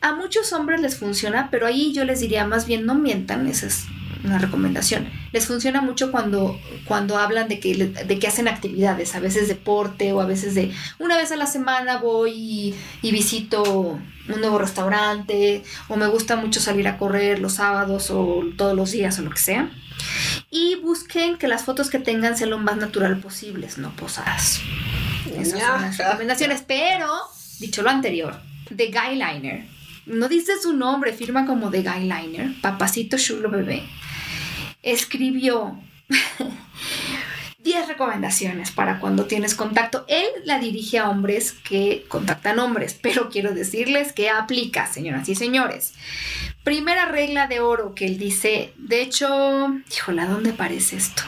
A muchos hombres les funciona, pero ahí yo les diría más bien no mientan, esa es una recomendación. Les funciona mucho cuando, cuando hablan de que, de que hacen actividades, a veces deporte o a veces de una vez a la semana voy y, y visito un nuevo restaurante o me gusta mucho salir a correr los sábados o todos los días o lo que sea. Y busquen que las fotos que tengan sean lo más natural posibles, no posadas. Esas son las recomendaciones. Pero, dicho lo anterior, The Guy Liner. No dice su nombre, firma como The Guy Liner, papacito chulo bebé. Escribió 10 recomendaciones para cuando tienes contacto. Él la dirige a hombres que contactan hombres, pero quiero decirles que aplica, señoras y señores. Primera regla de oro que él dice, de hecho, híjole, ¿a dónde parece esto?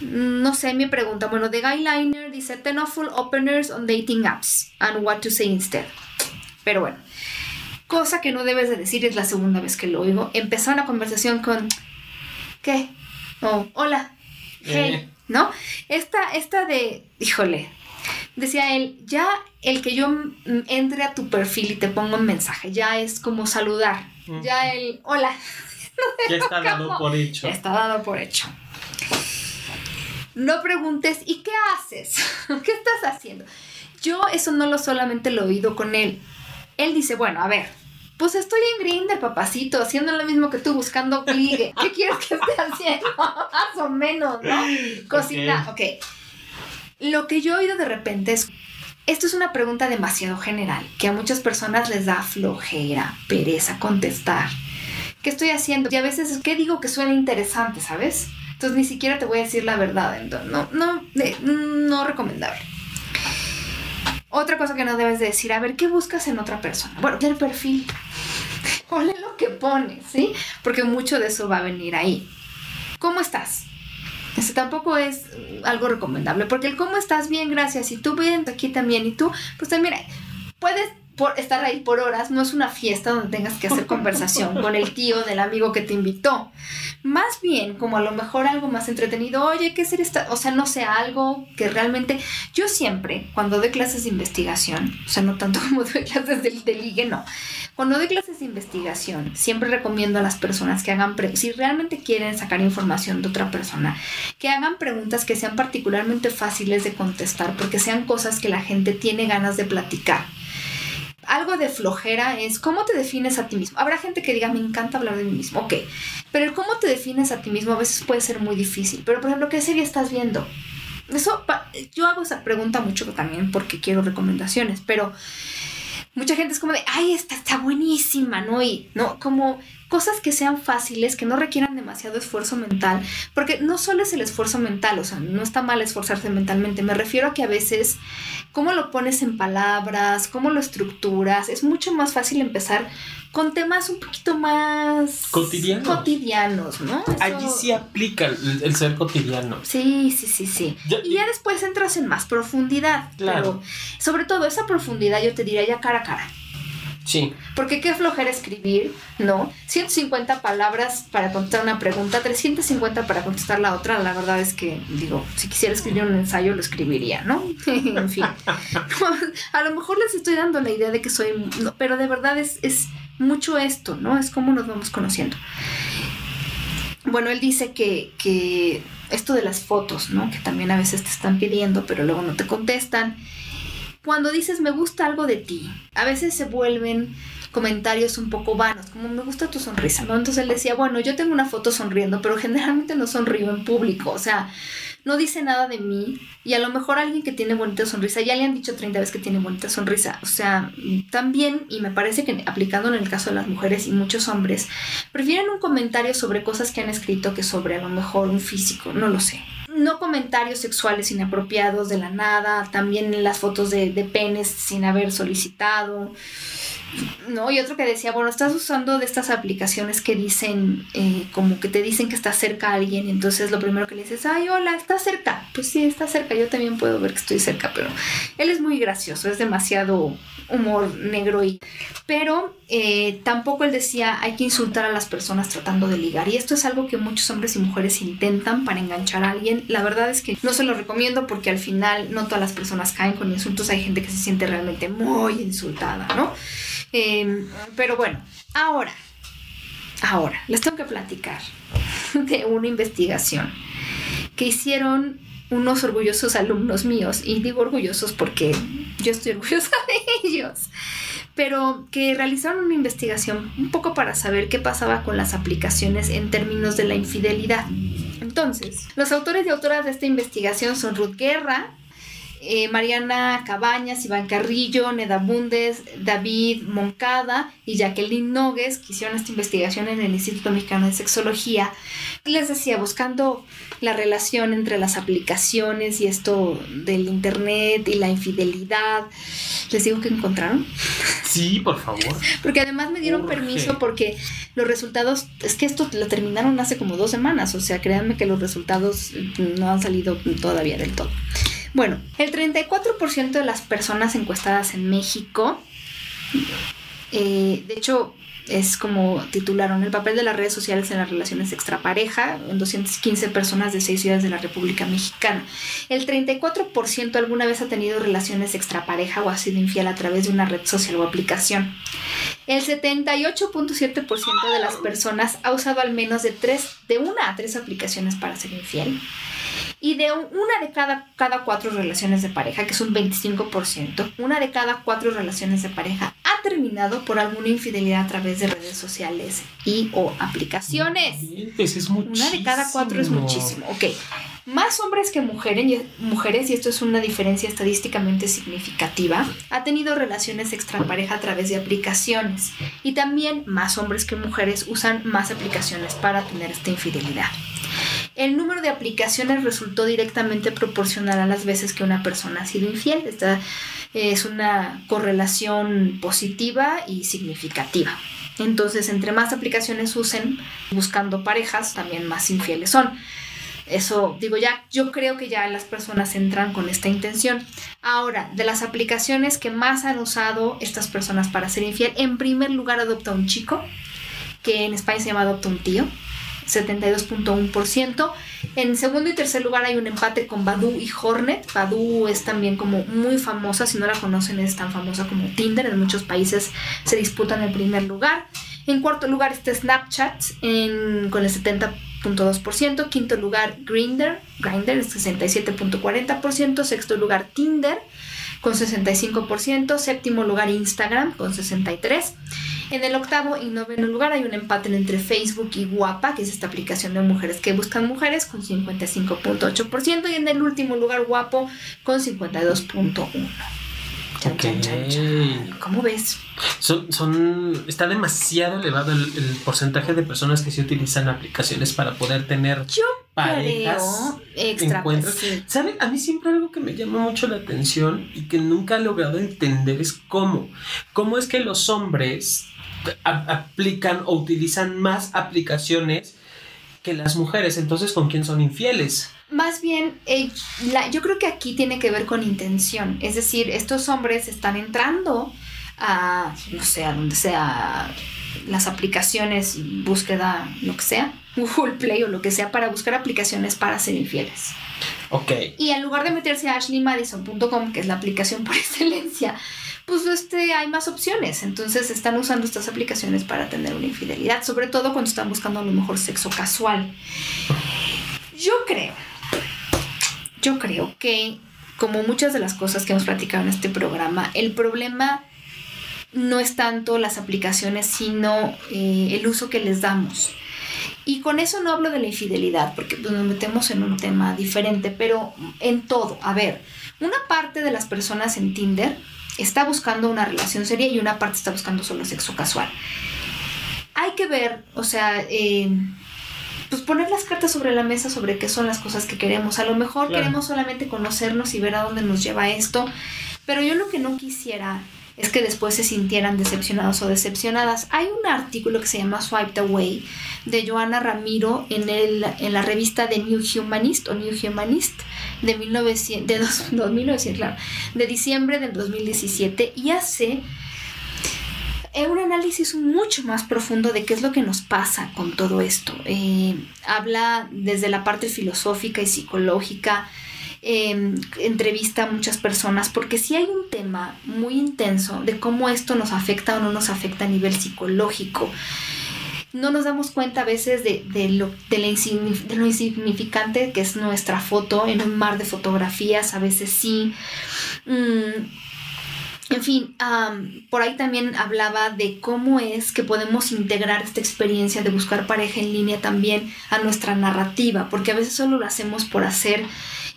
No sé, me pregunta, bueno, The Guyliner dice 10 awful openers on dating apps and what to say instead. Pero bueno, cosa que no debes de decir es la segunda vez que lo oigo. Empezó una conversación con, ¿qué? Oh, hola, hey, Eh. ¿no? Esta, esta de, híjole, decía él, ya el que yo mm, entre a tu perfil y te ponga un mensaje, ya es como saludar. Ya el, hola, Ya está dado por hecho. ya está dado por hecho. No preguntes, ¿y qué haces? ¿Qué estás haciendo? Yo eso no lo solamente lo he oído con él. Él dice, bueno, a ver, pues estoy en Grindr, papacito, haciendo lo mismo que tú, buscando ligue. ¿Qué quieres que esté haciendo? Más o menos, ¿no? Cocina, ok. Lo que yo he oído de repente es, esto es una pregunta demasiado general, que a muchas personas les da flojera, pereza contestar. ¿Qué estoy haciendo? Y a veces, ¿qué digo que suena interesante, sabes? Entonces ni siquiera te voy a decir la verdad. Entonces, no, no, de- no recomendable. Otra cosa que no debes de decir, a ver, ¿qué buscas en otra persona? Bueno, el perfil. Lee lo que pones, ¿sí? Porque mucho de eso va a venir ahí. ¿Cómo estás? Eso tampoco es mm, algo recomendable, porque el cómo estás bien, gracias, y tú bien, aquí también, y tú, pues también puedes por estar ahí por horas, no es una fiesta donde tengas que hacer conversación con el tío del amigo que te invitó. Más bien, como a lo mejor algo más entretenido, oye, ¿qué serie está? O sea, no sé, algo que realmente. Yo siempre, cuando doy clases de investigación, o sea, no tanto como doy clases de, de no. Cuando doy clases de investigación, siempre recomiendo a las personas que hagan, si realmente quieren sacar información de otra persona, que hagan preguntas que sean particularmente fáciles de contestar, porque sean cosas que la gente tiene ganas de platicar algo de flojera es cómo te defines a ti mismo. Habrá gente que diga, me encanta hablar de mí mismo, ok, pero el cómo te defines a ti mismo a veces puede ser muy difícil. Pero, por ejemplo, ¿qué serie estás viendo? Eso, yo hago esa pregunta mucho también porque quiero recomendaciones, pero mucha gente es como de, ay, esta está buenísima, ¿no? Y, ¿no? Como cosas que sean fáciles, que no requieran demasiado esfuerzo mental, porque no solo es el esfuerzo mental, o sea, no está mal esforzarse mentalmente, me refiero a que a veces cómo lo pones en palabras, cómo lo estructuras, es mucho más fácil empezar con temas un poquito más Cotidianos. cotidianos, ¿no? Eso- Allí sí aplica el, el ser cotidiano. Sí, sí, sí, sí. Ya- Y ya después entras en más profundidad. Claro. Pero sobre todo esa profundidad yo te diría ya cara a cara. Sí. Porque qué flojera escribir, ¿no? 150 palabras para contestar una pregunta, 350 para contestar la otra. La verdad es que, digo, si quisiera escribir un ensayo lo escribiría, ¿no? en fin. A lo mejor les estoy dando la idea de que soy... pero de verdad es, es mucho esto, ¿no? Es como nos vamos conociendo. Bueno, él dice que, que esto de las fotos, ¿no? Que también a veces te están pidiendo, pero luego no te contestan. Cuando dices me gusta algo de ti, a veces se vuelven comentarios un poco vanos, como me gusta tu sonrisa, ¿no? Entonces él decía, bueno, yo tengo una foto sonriendo, pero generalmente no sonrío en público, o sea, no dice nada de mí y a lo mejor alguien que tiene bonita sonrisa, ya le han dicho 30 veces que tiene bonita sonrisa, o sea, también, y me parece que aplicando en el caso de las mujeres y muchos hombres, prefieren un comentario sobre cosas que han escrito que sobre a lo mejor un físico, no lo sé. No comentarios sexuales inapropiados de la nada, también las fotos de, de penes sin haber solicitado. No, y otro que decía, bueno, estás usando de estas aplicaciones que dicen, eh, como que te dicen que está cerca alguien, entonces lo primero que le dices, ay, hola, está cerca. Pues sí, está cerca, yo también puedo ver que estoy cerca, pero él es muy gracioso, es demasiado humor negro y... Pero eh, tampoco él decía, hay que insultar a las personas tratando de ligar, y esto es algo que muchos hombres y mujeres intentan para enganchar a alguien. La verdad es que no se lo recomiendo porque al final no todas las personas caen con insultos, hay gente que se siente realmente muy insultada, ¿no? Em, pero bueno, ahora, ahora, les tengo que platicar de una investigación que hicieron unos orgullosos alumnos míos, y digo orgullosos porque yo estoy orgullosa de ellos, pero que realizaron una investigación un poco para saber qué pasaba con las aplicaciones en términos de la infidelidad. Entonces, los autores y autoras de esta investigación son Ruth Guerra, eh, Mariana Cabañas, Iván Carrillo, Neda Bundes, David Moncada y Jacqueline Nogues, que hicieron esta investigación en el Instituto Mexicano de Sexología. Les decía, buscando la relación entre las aplicaciones y esto del Internet y la infidelidad. ¿Les digo que encontraron? Sí, por favor. Porque además me dieron permiso porque los resultados, es que esto lo terminaron hace como dos semanas, o sea, créanme que los resultados no han salido todavía del todo. Bueno, el 34% de las personas encuestadas en México, eh, de hecho, es como titularon el papel de las redes sociales en las relaciones extrapareja en 215 personas de seis ciudades de la República Mexicana. El 34% alguna vez ha tenido relaciones extrapareja o ha sido infiel a través de una red social o aplicación. El 78.7% de las personas ha usado al menos de tres, de una a tres aplicaciones para ser infiel y de una de cada, cada cuatro relaciones de pareja, que es un 25%, una de cada cuatro relaciones de pareja ha terminado por alguna infidelidad a través de redes sociales y o aplicaciones. Es una de cada cuatro es muchísimo. Ok. Más hombres que mujeres, y esto es una diferencia estadísticamente significativa, ha tenido relaciones extrapareja a través de aplicaciones. Y también más hombres que mujeres usan más aplicaciones para tener esta infidelidad el número de aplicaciones resultó directamente proporcional a las veces que una persona ha sido infiel. Esta es una correlación positiva y significativa. Entonces, entre más aplicaciones usen buscando parejas, también más infieles son. Eso, digo, ya, yo creo que ya las personas entran con esta intención. Ahora, de las aplicaciones que más han usado estas personas para ser infiel, en primer lugar adopta un chico, que en España se llama adopta un tío. 72.1%. En segundo y tercer lugar hay un empate con Badu y Hornet. Badu es también como muy famosa, si no la conocen es tan famosa como Tinder, en muchos países se disputan el primer lugar. En cuarto lugar está Snapchat con el 70.2%. Quinto lugar Grindr, Grindr es 67.40%. Sexto lugar Tinder con 65%. Séptimo lugar Instagram con 63%. En el octavo y noveno lugar hay un empate entre Facebook y Guapa, que es esta aplicación de mujeres que buscan mujeres, con 55.8%, y en el último lugar Guapo con 52.1%. ¿Cómo ves? Son, son, está demasiado elevado el, porcentaje de personas que se utilizan aplicaciones para poder tener Yo parejas. extra. ¿Saben? A mí siempre algo que me llama mucho la atención y que nunca he logrado entender es cómo. ¿Cómo es que los hombres aplican o utilizan más aplicaciones que las mujeres. Entonces, ¿con quién son infieles? Más bien, eh, yo creo que aquí tiene que ver con intención. Es decir, estos hombres están entrando a, no sé, a donde sea las aplicaciones, búsqueda, lo que sea, Google Play o lo que sea, para buscar aplicaciones para ser infieles. Ok. Y en lugar de meterse a ashleymadison.com, que es la aplicación por excelencia, pues este, hay más opciones. Entonces están usando estas aplicaciones para tener una infidelidad, sobre todo cuando están buscando a lo mejor sexo casual. Yo creo, yo creo que como muchas de las cosas que hemos platicado en este programa, el problema no es tanto las aplicaciones, sino eh, el uso que les damos. Y con eso no hablo de la infidelidad, porque pues, nos metemos en un tema diferente, pero en todo. A ver, una parte de las personas en Tinder está buscando una relación seria y una parte está buscando solo sexo casual. Hay que ver, o sea, eh, pues poner las cartas sobre la mesa sobre qué son las cosas que queremos. A lo mejor queremos solamente conocernos y ver a dónde nos lleva esto, pero yo lo que no quisiera es que después se sintieran decepcionados o decepcionadas. Hay un artículo que se llama Swiped Away de Joana Ramiro en, el, en la revista de New Humanist o New Humanist de, 1900, de, 2009, claro, de diciembre del 2017 y hace un análisis mucho más profundo de qué es lo que nos pasa con todo esto. Eh, habla desde la parte filosófica y psicológica em, entrevista a muchas personas, porque sí hay un tema muy intenso de cómo esto nos afecta o no nos afecta a nivel psicológico no nos damos cuenta a veces de, lo, de, lo insignificante que es nuestra foto en un mar de fotografías, a veces sí. Mm, en fin, por ahí también hablaba de cómo es que podemos integrar esta experiencia de buscar pareja en línea también a nuestra narrativa, porque a veces solo lo hacemos por hacer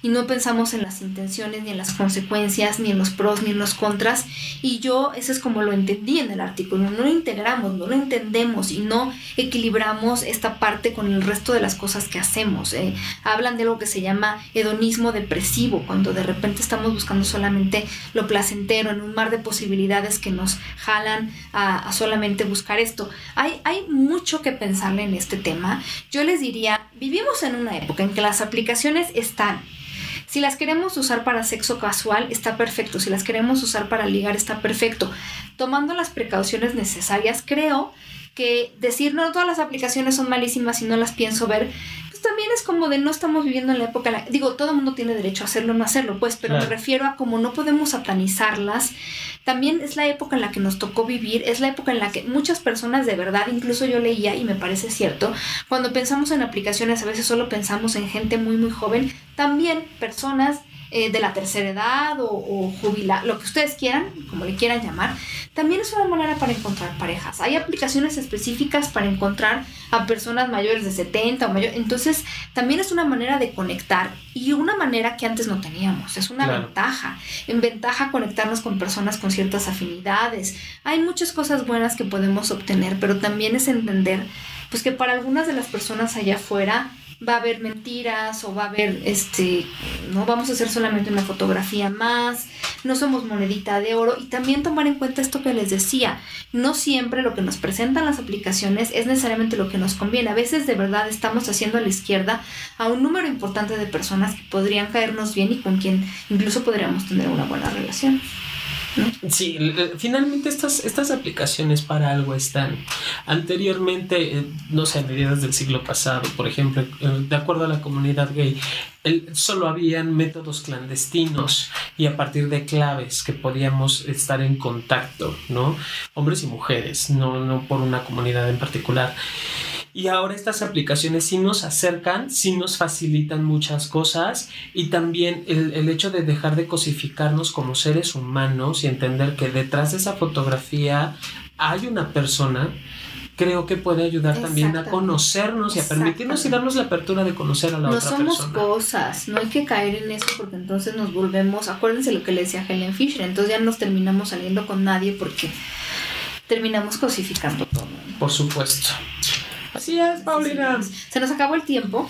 y no pensamos en las intenciones, ni en las consecuencias, ni en los pros, ni en los contras. Y yo, eso es como lo entendí en el artículo, no lo integramos, no lo entendemos y no equilibramos esta parte con el resto de las cosas que hacemos. Eh, hablan de algo que se llama hedonismo depresivo, cuando de repente estamos buscando solamente lo placentero en un mar de posibilidades que nos jalan a, a solamente buscar esto. Hay, hay mucho que pensarle en este tema. Yo les diría, vivimos en una época en que las aplicaciones están si las queremos usar para sexo casual, está perfecto. Si las queremos usar para ligar, está perfecto. Tomando las precauciones necesarias, creo que decir no todas las aplicaciones son malísimas y no las pienso ver, también es como de no estamos viviendo en la época, digo, todo el mundo tiene derecho a hacerlo o no hacerlo, pues, pero me refiero a como no podemos satanizarlas, también es la época en la que nos tocó vivir, es la época en la que muchas personas de verdad, incluso yo leía y me parece cierto, cuando pensamos en aplicaciones a veces solo pensamos en gente muy muy joven, también personas eh, de la tercera edad o, o jubilar, lo que ustedes quieran, como le quieran llamar, también es una manera para encontrar parejas. Hay aplicaciones específicas para encontrar a personas mayores de 70 o mayor. Entonces, también es una manera de conectar y una manera que antes no teníamos. Es una ventaja. En ventaja conectarnos con personas con ciertas afinidades. Hay muchas cosas buenas que podemos obtener, pero también es entender pues que para algunas de las personas allá afuera va a haber mentiras o va a haber, este, no vamos a hacer solamente una fotografía más, no somos monedita de oro y también tomar en cuenta esto que les decía, no siempre lo que nos presentan las aplicaciones es necesariamente lo que nos conviene, a veces de verdad estamos haciendo a la izquierda a un número importante de personas que podrían caernos bien y con quien incluso podríamos tener una buena relación. Sí, finalmente estas, estas aplicaciones para algo están. Anteriormente, eh, no sé, a mediados del siglo pasado, por ejemplo, eh, de acuerdo a la comunidad gay, solo habían métodos clandestinos y a partir de claves que podíamos estar en contacto, ¿no? Hombres y mujeres, no, no por una comunidad en particular. Y ahora estas aplicaciones sí nos acercan, sí nos facilitan muchas cosas y también el, hecho de dejar de cosificarnos como seres humanos y entender que detrás de esa fotografía hay una persona creo que puede ayudar también a conocernos y a permitirnos y darnos la apertura de conocer a la otra persona. No somos cosas, no hay que caer en eso porque entonces nos volvemos, acuérdense lo que le decía Helen Fisher, entonces ya nos terminamos saliendo con nadie porque terminamos cosificando todo. Por supuesto. Así es, Paulina. Se nos acabó el tiempo.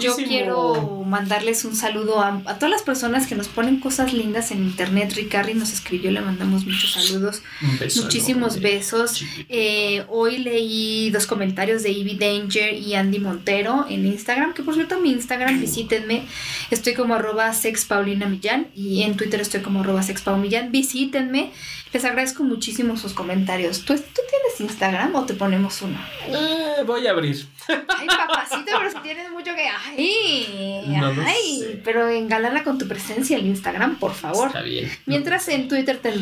Yo quiero mandarles un saludo a, todas las personas que nos ponen cosas lindas en internet. Ricardi nos escribió, le mandamos muchos saludos. Muchísimos besos. Eh, hoy leí dos comentarios de Ivy Danger y Andy Montero en Instagram, que por cierto mi Instagram, visítenme. Estoy como arroba sexpaulinamillán y en Twitter estoy como arroba sexpaumillán. Visítenme. Les agradezco muchísimo sus comentarios. ¿Tú, ¿Tú, tienes Instagram o te ponemos uno? Eh, voy a abrir. Ay, papacito, pero si tienes mucho que. Ay, ay. Pero engalana con tu presencia el Instagram, por favor. Está bien. Mientras en Twitter te.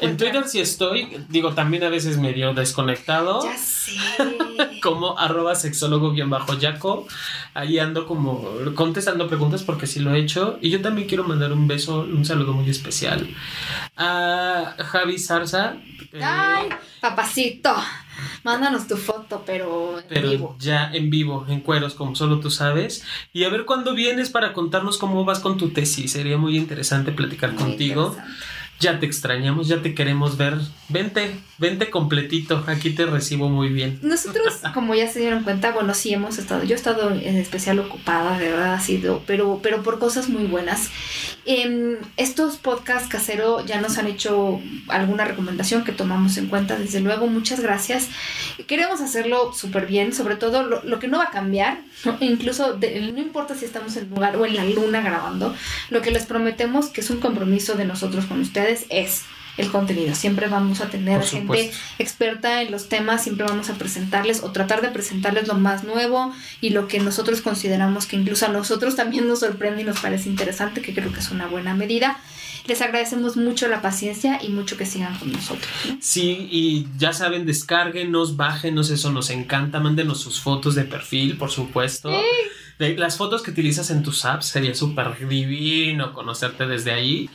en Twitter sí estoy. Digo, también a veces medio desconectado. Ya sé. como arroba sexólogo-yaco. Ahí ando como contestando preguntas porque sí lo he hecho. Y yo también quiero mandar un beso, un saludo muy especial a Javi Zarza. Eh, Ay, papacito. Mándanos tu foto, pero en vivo. Ya en vivo, en cueros, como solo tú sabes. Y a ver cuándo vienes para contarnos cómo vas con tu tesis. Sería muy interesante platicar contigo ya te extrañamos, ya te queremos ver. Vente, vente completito, aquí te recibo muy bien. Nosotros, como ya se dieron cuenta, bueno, sí hemos estado, yo he estado en especial ocupada, de verdad ha sido, pero, pero por cosas muy buenas. Eh, estos podcasts casero ya nos han hecho alguna recomendación que tomamos en cuenta, desde luego, muchas gracias. Queremos hacerlo súper bien, sobre todo lo, que no va a cambiar, incluso no importa si estamos en el lugar o en la luna grabando, lo que les prometemos que es un compromiso de nosotros con ustedes es el contenido. Siempre vamos a tener gente experta en los temas, siempre vamos a presentarles o tratar de presentarles lo más nuevo y lo que nosotros consideramos que incluso a nosotros también nos sorprende y nos parece interesante, que creo que es una buena medida. Les agradecemos mucho la paciencia y mucho que sigan con nosotros. Sí, y ya saben, descárguenos, bájenos, eso nos encanta, mándenos sus fotos de perfil, por supuesto. las fotos que utilizas en tus apps sería súper divino conocerte desde ahí.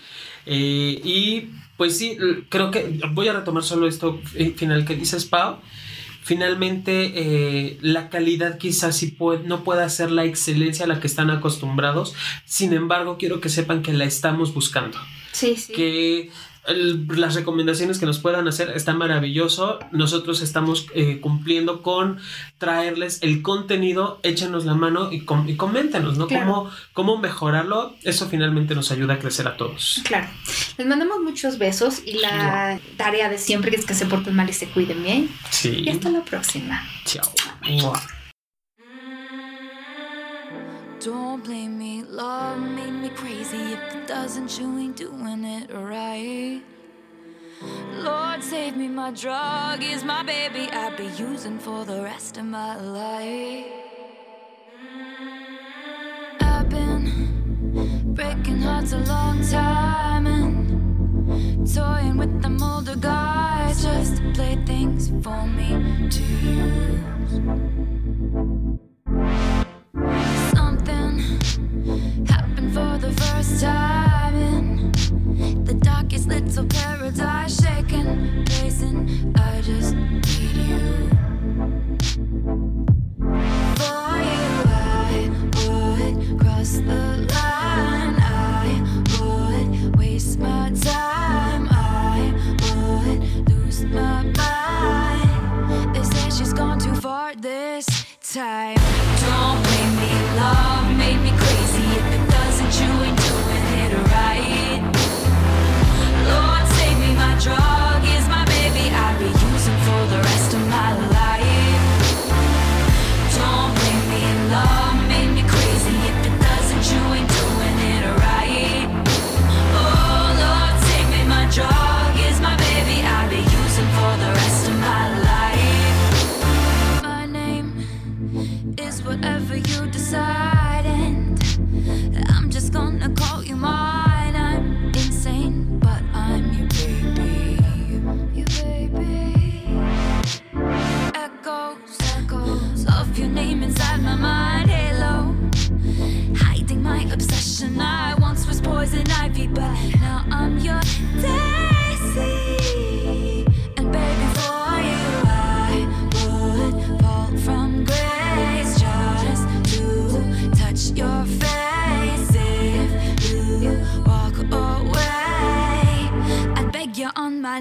Eh, y pues sí, creo que voy a retomar solo esto eh, final que dices, Pau finalmente eh, la calidad quizás sí puede, no pueda ser la excelencia a la que están acostumbrados, sin embargo quiero que sepan que la estamos buscando. Sí, sí. Que las recomendaciones que nos puedan hacer está maravilloso. Nosotros estamos eh, cumpliendo con traerles el contenido, échenos la mano y, com y coméntenos, ¿no? Cómo, cómo mejorarlo. Eso finalmente nos ayuda a crecer a todos. Claro. Les mandamos muchos besos y la tarea de siempre es que se porten mal y se cuiden bien. Sí. Y hasta la próxima. Chao. Don't blame me, love made me crazy. If it doesn't, you ain't doing it right. Lord, save me, my drug is my baby. I'll be using for the rest of my life. I've been breaking hearts a long time and toying with them older guys just to play things for me to use. In the darkest little paradise, shaking, pacing. I just need you. For you, I would cross the line. I would waste my time. I would lose my mind. They say she's gone too far this time.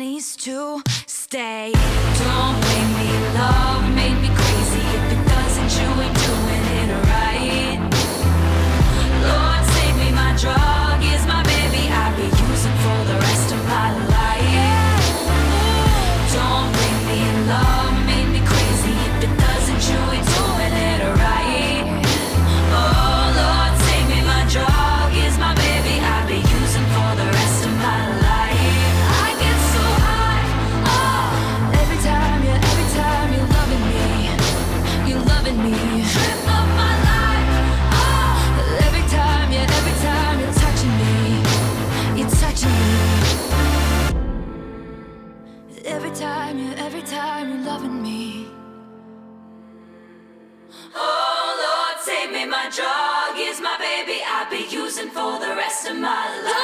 You on my knees to stay. Don't blame me, love made me my life.